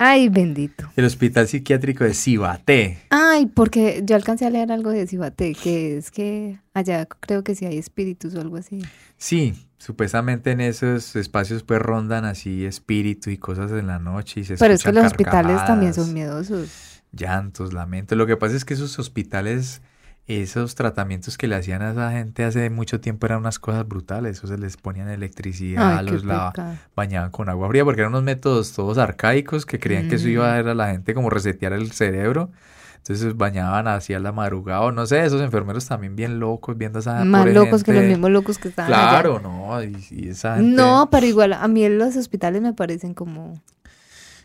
Ay, bendito. El hospital psiquiátrico de Cibaté. Ay, porque yo alcancé a leer algo de Cibate, que es que allá creo que sí hay espíritus o algo así. Sí, supuestamente en esos espacios pues rondan así espíritu y cosas en la noche y se Pero es que los hospitales también son miedosos. Llantos, lamentos. Lo que pasa es que esos hospitales esos tratamientos que le hacían a esa gente hace mucho tiempo eran unas cosas brutales. Eso se les ponían electricidad, Ay, los lava- pecado. bañaban con agua fría, porque eran unos métodos todos arcaicos que creían que eso iba a Mm. dar a la gente como resetear el cerebro. Entonces bañaban así a la madrugada, o no sé, esos enfermeros también bien locos viendo a esa Más pobre locos que los mismos locos que estaban allá. Claro, no, y, y esa gente... No, pero igual a mí los hospitales me parecen como...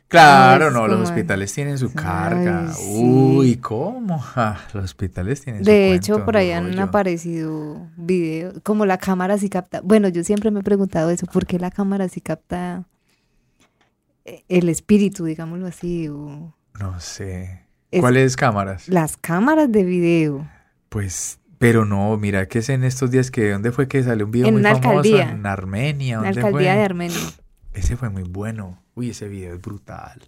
Claro, es no, los como- hospitales tienen su Ay, carga. sí. Uy, ¿cómo? [laughs] Ah, los hospitales tienen su De hecho, cuento, por ahí su han rollo. aparecido videos, como la cámara sí capta. Bueno, yo siempre me he preguntado eso, ¿por qué la cámara sí capta eh, el espíritu, digámoslo así? O No sé. Es- ¿Cuáles cámaras? las cámaras de video. Pues, pero no, mira que es en estos días que, ¿dónde fue que salió un video En muy una famoso? alcaldía. En Armenia, La ¿dónde alcaldía fue? de Armenia. Ese fue muy bueno. Uy, ese video es brutal.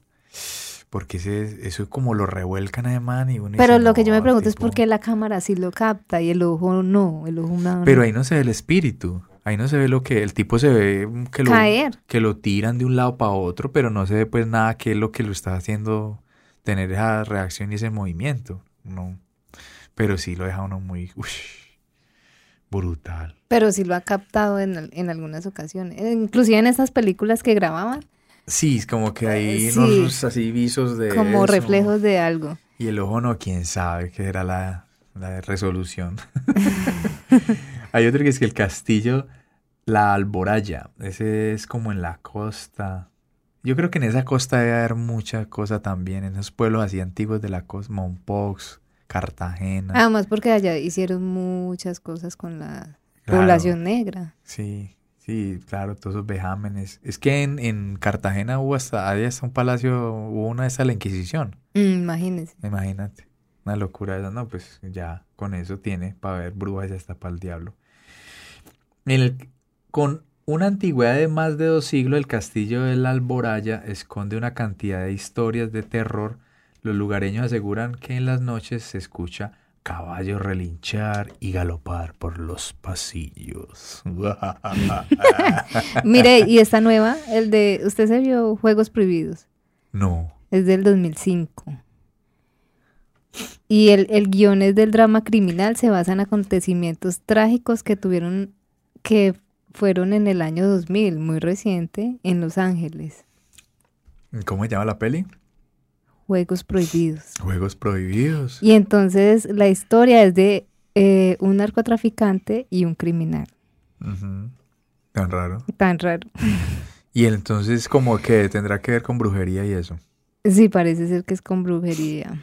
Porque ese, eso como lo revuelcan a man y uno Pero dice, lo que yo me "No, pregunto es tipo". por qué la cámara sí lo capta y el ojo no, el ojo humano. Pero ahí no se ve el espíritu. Ahí no se ve lo que el tipo se ve que lo, Caer. que lo tiran de un lado para otro, pero no se ve pues nada que es lo que lo está haciendo tener esa reacción y ese movimiento. No. Pero sí lo deja uno muy brutal. Pero sí lo ha captado en, en algunas ocasiones. Inclusive en esas películas que grababan, Sí, es como que hay Eh, sí. unos [laughs] así visos de como eso. reflejos de algo. Y el ojo no, quién sabe qué era la, la resolución. [laughs] Hay otro que es que el castillo, la Alboraya, ese es como en la costa. Yo creo que en esa costa debe haber mucha cosa también, en esos pueblos así antiguos de la costa, Mompox, Cartagena. Además porque allá hicieron muchas cosas con la Claro. población negra. Sí, sí, claro, todos esos vejámenes. Es que en, en Cartagena hubo hasta, ahí hasta un palacio, hubo una de esas, la Inquisición. Mm, imagínense. Imagínate. Una locura esa. No, pues ya con eso tiene para ver brujas ya está para el diablo. En el- con una antigüedad de más de dos siglos, el castillo de la Alboraya esconde una cantidad de historias de terror. Los lugareños aseguran que en las noches se escucha caballos relinchar y galopar por los pasillos. [laughs] Mire, y esta nueva, el de, usted se vio Juegos Prohibidos, no. es del 2005. Y el, el guion es del drama criminal, se basa en acontecimientos trágicos que tuvieron, que fueron en el año 2000, muy reciente, en Los Ángeles. ¿Cómo se llama la peli? Juegos Prohibidos. Juegos prohibidos. Y entonces la historia es de eh, un narcotraficante y un criminal. Tan raro. Tan raro. Y entonces como que tendrá que ver con brujería y eso. Sí, parece ser que es con brujería.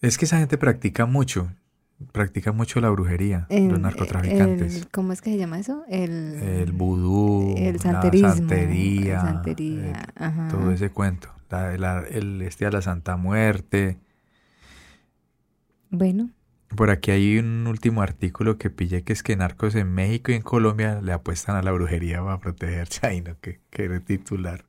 Es que esa gente practica mucho, practica mucho la brujería, los narcotraficantes. el- ¿Cómo es que se llama eso? El, El vudú, el santerismo. santería, la santería, eh, ajá. todo ese cuento. El este a la Santa Muerte. Bueno, Por aquí hay un último artículo que pillé que es que narcos en México y en Colombia le apuestan a la brujería para protegerse. [laughs] Ay, no, que, que titular.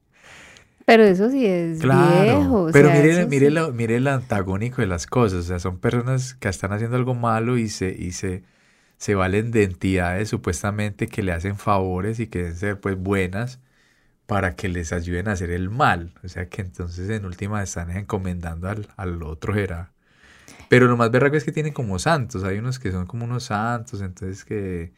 pero eso sí es Claro, viejo. o pero sea, mire, mire, sí. lo, mire el antagónico de las cosas, o sea, son personas que están haciendo algo malo y se, y se, se valen de entidades supuestamente que le hacen favores y que deben ser pues buenas para que les ayuden a hacer el mal, o sea que entonces en última están encomendando al, al otro era. Pero lo más berraco es que tienen como santos, hay unos que son como unos santos, entonces que...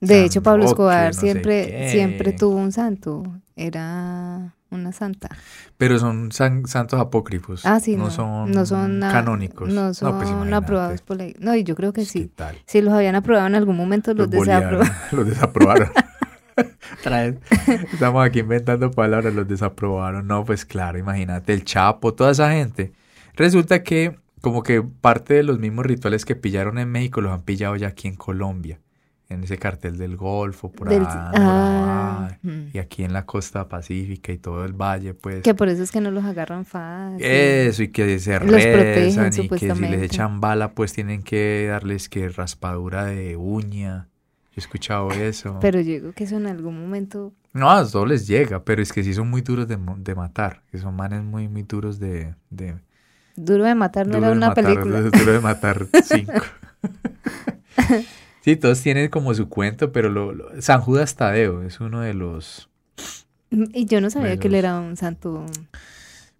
De hecho, Pablo Roque, Escobar no siempre, siempre tuvo un santo. Era una santa. Pero son san- santos apócrifos, Ah, sí, no, no, son, no son canónicos. No son pues imagínate. aprobados por la No, y yo creo que Pues, ¿qué sí. Si los habían aprobado en algún momento, los, desaprobaron. [laughs] los desaprobaron. [laughs] [laughs] Estamos aquí inventando palabras, los desaprobaron. No, pues claro, imagínate, el Chapo, toda esa gente. Resulta que como que parte de los mismos rituales que pillaron en México los han pillado ya aquí en Colombia. En ese cartel del Golfo, por Del- allá. ah, mm. y aquí en la costa pacífica y todo el valle, pues. Que por eso es que no los agarran fácil. Eso, y que se Los protegen, rezan y que si les echan bala, pues tienen que darles que raspadura de uña. He escuchado eso. [laughs] Pero yo digo que eso en algún momento. No, a todos les llega, pero es que sí son muy duros de, de matar, que son manes muy, muy duros de... de Duro de matar no duro era una matar, película. du- Duro de matar [laughs] cinco. sí, todos tienen como su cuento, pero lo, lo- San Judas Tadeo es uno de los... Y yo no sabía que él era un santo.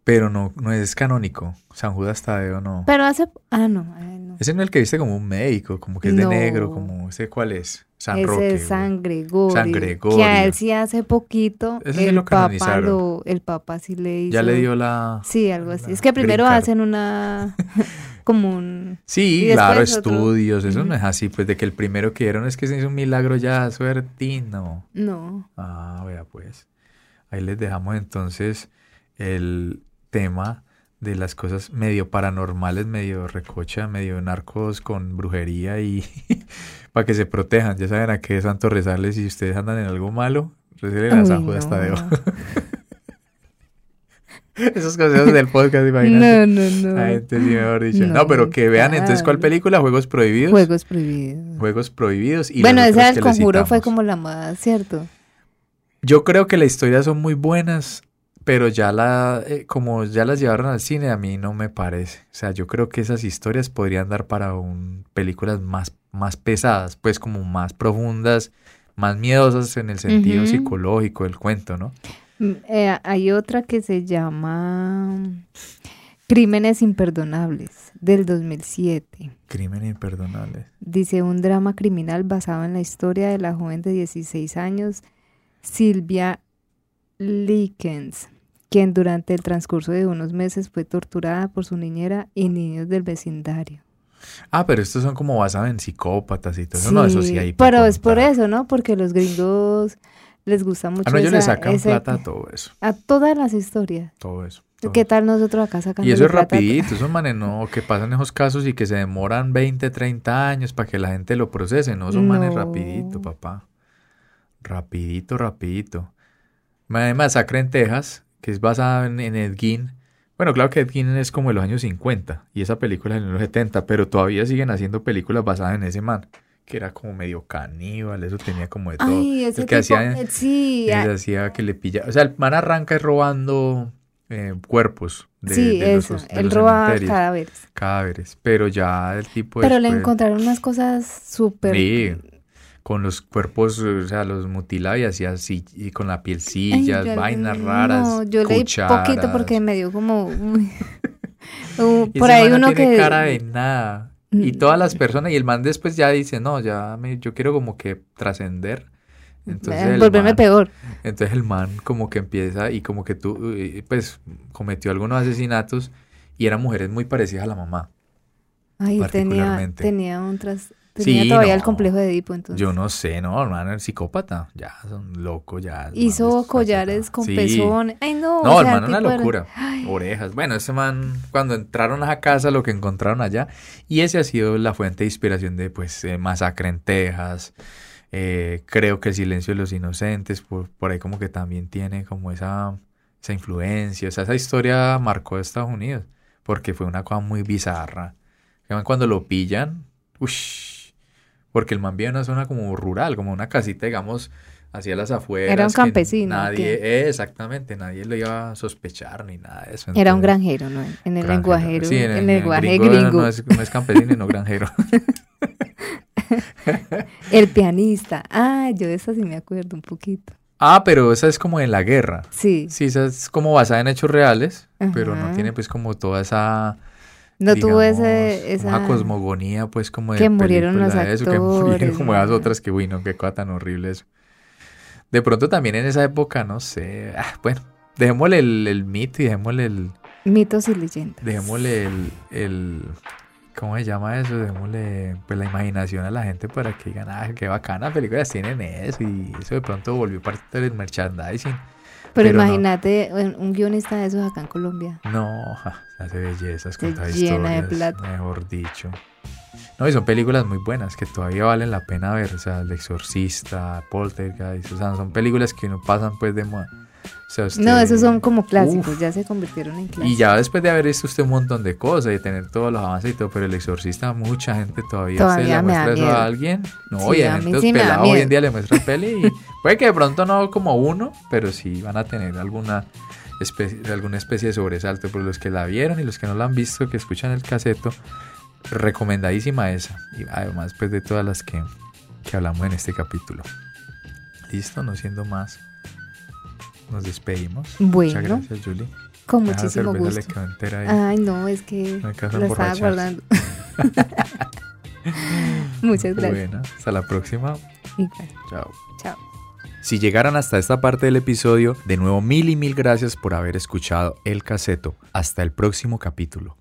Pero no, no es canónico, San Judas Tadeo no. Pero hace. Ah, no. ay, no. Ese no es el que viste como un médico, como que es de negro, como ese cuál es. San Ese Roque. es San Gregorio. San Gregorio. Que a él sí hace poquito Ese el lo papa lo, el papa sí le hizo. Ya le dio la... Sí, algo así. Es que primero hacen una [laughs] como un Sí, claro, otro. estudios, eso no es así, pues de que el primero que dieron es que se hizo un milagro ya, suertino. no. Ah, vea pues. Ahí les dejamos entonces el tema de las cosas medio paranormales, medio recocha, medio narcos con brujería y [laughs] para que se protejan. Ya saben a qué santo rezarles si ustedes andan en algo malo, recelen a San Judas no. Tadeo. [laughs] Esos consejos del podcast, imagínate. No, no, no. Sí, mejor dicho. No, No, pero que vean entonces cuál película, Juegos Prohibidos. Juegos prohibidos. Juegos Prohibidos y bueno, esa del conjuro fue como la más, ¿cierto? Yo creo que las historias son muy buenas, pero ya la, eh, como ya las llevaron al cine, a mí no me parece. O sea, yo creo que esas historias podrían dar para un, películas más, más pesadas, pues como más profundas, más miedosas en el sentido psicológico del cuento, ¿no? Mm, eh, hay otra que se llama Crímenes Imperdonables del 2007. Crimen imperdonable. Dice un drama criminal basado en la historia de la joven de 16 años, Silvia Likens, quien durante el transcurso de unos meses fue torturada por su niñera y niños del vecindario. Ah, pero estos son como basados en psicópatas y todo eso. No, eso sí hay pero es por eso, ¿no? Porque los gringos les gusta mucho Ah, no, ellos le esa- sacan ese- plata a todo eso. a todas las historias. Todo eso. todo ¿Qué eso. tal nosotros acá sacando Y eso es rapidito, esos manes no, que pasan esos casos y que se demoran 20, 30 años para que la gente lo procese, no, manes No. rapidito, papá. Rapidito, rapidito. Ma- Masacre en Texas, que es basada en, en Ed Gein. Bueno, claro que Ed Gein es como de los años 50 y esa película es de los 70, pero todavía siguen haciendo películas basadas en ese man, que era como medio caníbal, eso tenía como de todo. Ay, ese el que tipo, hacía, eh, sí, ah, que hacía que le pilla, o sea, el man arranca robando eh, cuerpos de, sí, de eso, los, de él roba cadáveres. cadáveres, pero ya el tipo Pero le encontraron unas cosas súper... Sí, con los cuerpos, o sea, los mutilaba y hacía así, y con la Ay, pielcillas, yo- vainas raras, No, yo leí cucharas. poquito porque me dio como... Uh, [laughs] Y por ahí uno tiene que... cara de nada. Y Mm. todas las personas, y el man después ya dice, no, ya me, yo quiero como que trascender. Entonces eh, volverme man- peor. Entonces el man como que empieza y como que tú, eh, pues, cometió algunos asesinatos y eran mujeres muy parecidas a la mamá. Ay, tenía, particularmente. tenía un. Tenía Sí, todavía el complejo de Edipo, entonces. Yo no sé, no, el man es psicópata, ya, son locos, ya. el Hizo es collares con Sí. pezones. Ay, no. No, o el sea, man una era- locura. Orejas. Bueno, ese man, cuando entraron a esa casa, lo que encontraron allá, y ese ha sido la fuente de inspiración de, pues, eh, Masacre en Texas, eh, creo que El Silencio de los Inocentes, por, por ahí como que también tiene como esa, esa influencia, o sea, esa historia marcó a Estados Unidos, porque fue una cosa muy bizarra. El Cuando lo pillan, uff, porque el man vive en una zona como rural, como una casita, digamos, hacia las afueras. Era un campesino, ¿o Nadie, eh, exactamente, nadie lo iba a sospechar ni nada de eso. Era un granjero, ¿no? En el Granjero. lenguajero. Sí, en el en lenguaje gringo gringo. No es, no es campesino y no granjero. [laughs] El pianista. Ah, yo de esa sí me acuerdo un poquito. ah, pero esa es como en la guerra. Sí. Sí, esa es como basada en hechos reales, pero no tiene pues como toda esa... No tuvo ese, esa... Una cosmogonía pues como de Que murieron los de eso, que murieron actores, como las otras, que uy, no, qué cosa tan horrible eso. De pronto también en esa época, no sé, ah, bueno, dejémosle el, el mito y dejémosle el... Mitos y leyendas. Dejémosle el, el- ¿Cómo se llama eso? Dejémosle pues, la imaginación a la gente para que digan, ah, qué bacana películas tienen eso. Y eso de pronto volvió parte del merchandising. Pero, imagínate un, un guionista de esos acá en Colombia. No, ja, hace bellezas, contar llena de plata. mejor dicho. No, y son películas muy buenas que todavía valen la pena ver. O sea, El Exorcista, Poltergeist, o sea, son películas que no pasan pues de moda. O sea, usted- No, esos son como clásicos, Uf. ya se convirtieron en clásicos. Y ya después de haber visto usted un montón de cosas y tener todos los avances y todo, pero el exorcista, mucha gente todavía, Todavía se le muestra eso a alguien. No, Sí, y a gente sí pelada hoy en día le muestra [laughs] peli y puede que de pronto no como uno, pero sí van a tener alguna especie, alguna especie de sobresalto. Por los que la vieron y los que no la han visto, que escuchan el caseto, recomendadísima esa. Y además, pues de todas las que, que hablamos en este capítulo. Listo, no siendo más. Nos despedimos. Bueno. Muchas gracias, Julie. Con muchísimo le gusto. quedó entera ahí. Ay, no, es que la estaba guardando. [laughs] Muchas gracias. Bueno, hasta la próxima. Igual. Chao. Chao. Si llegaron hasta esta parte del episodio, de nuevo mil y mil gracias por haber escuchado El Caseto. Hasta el próximo capítulo.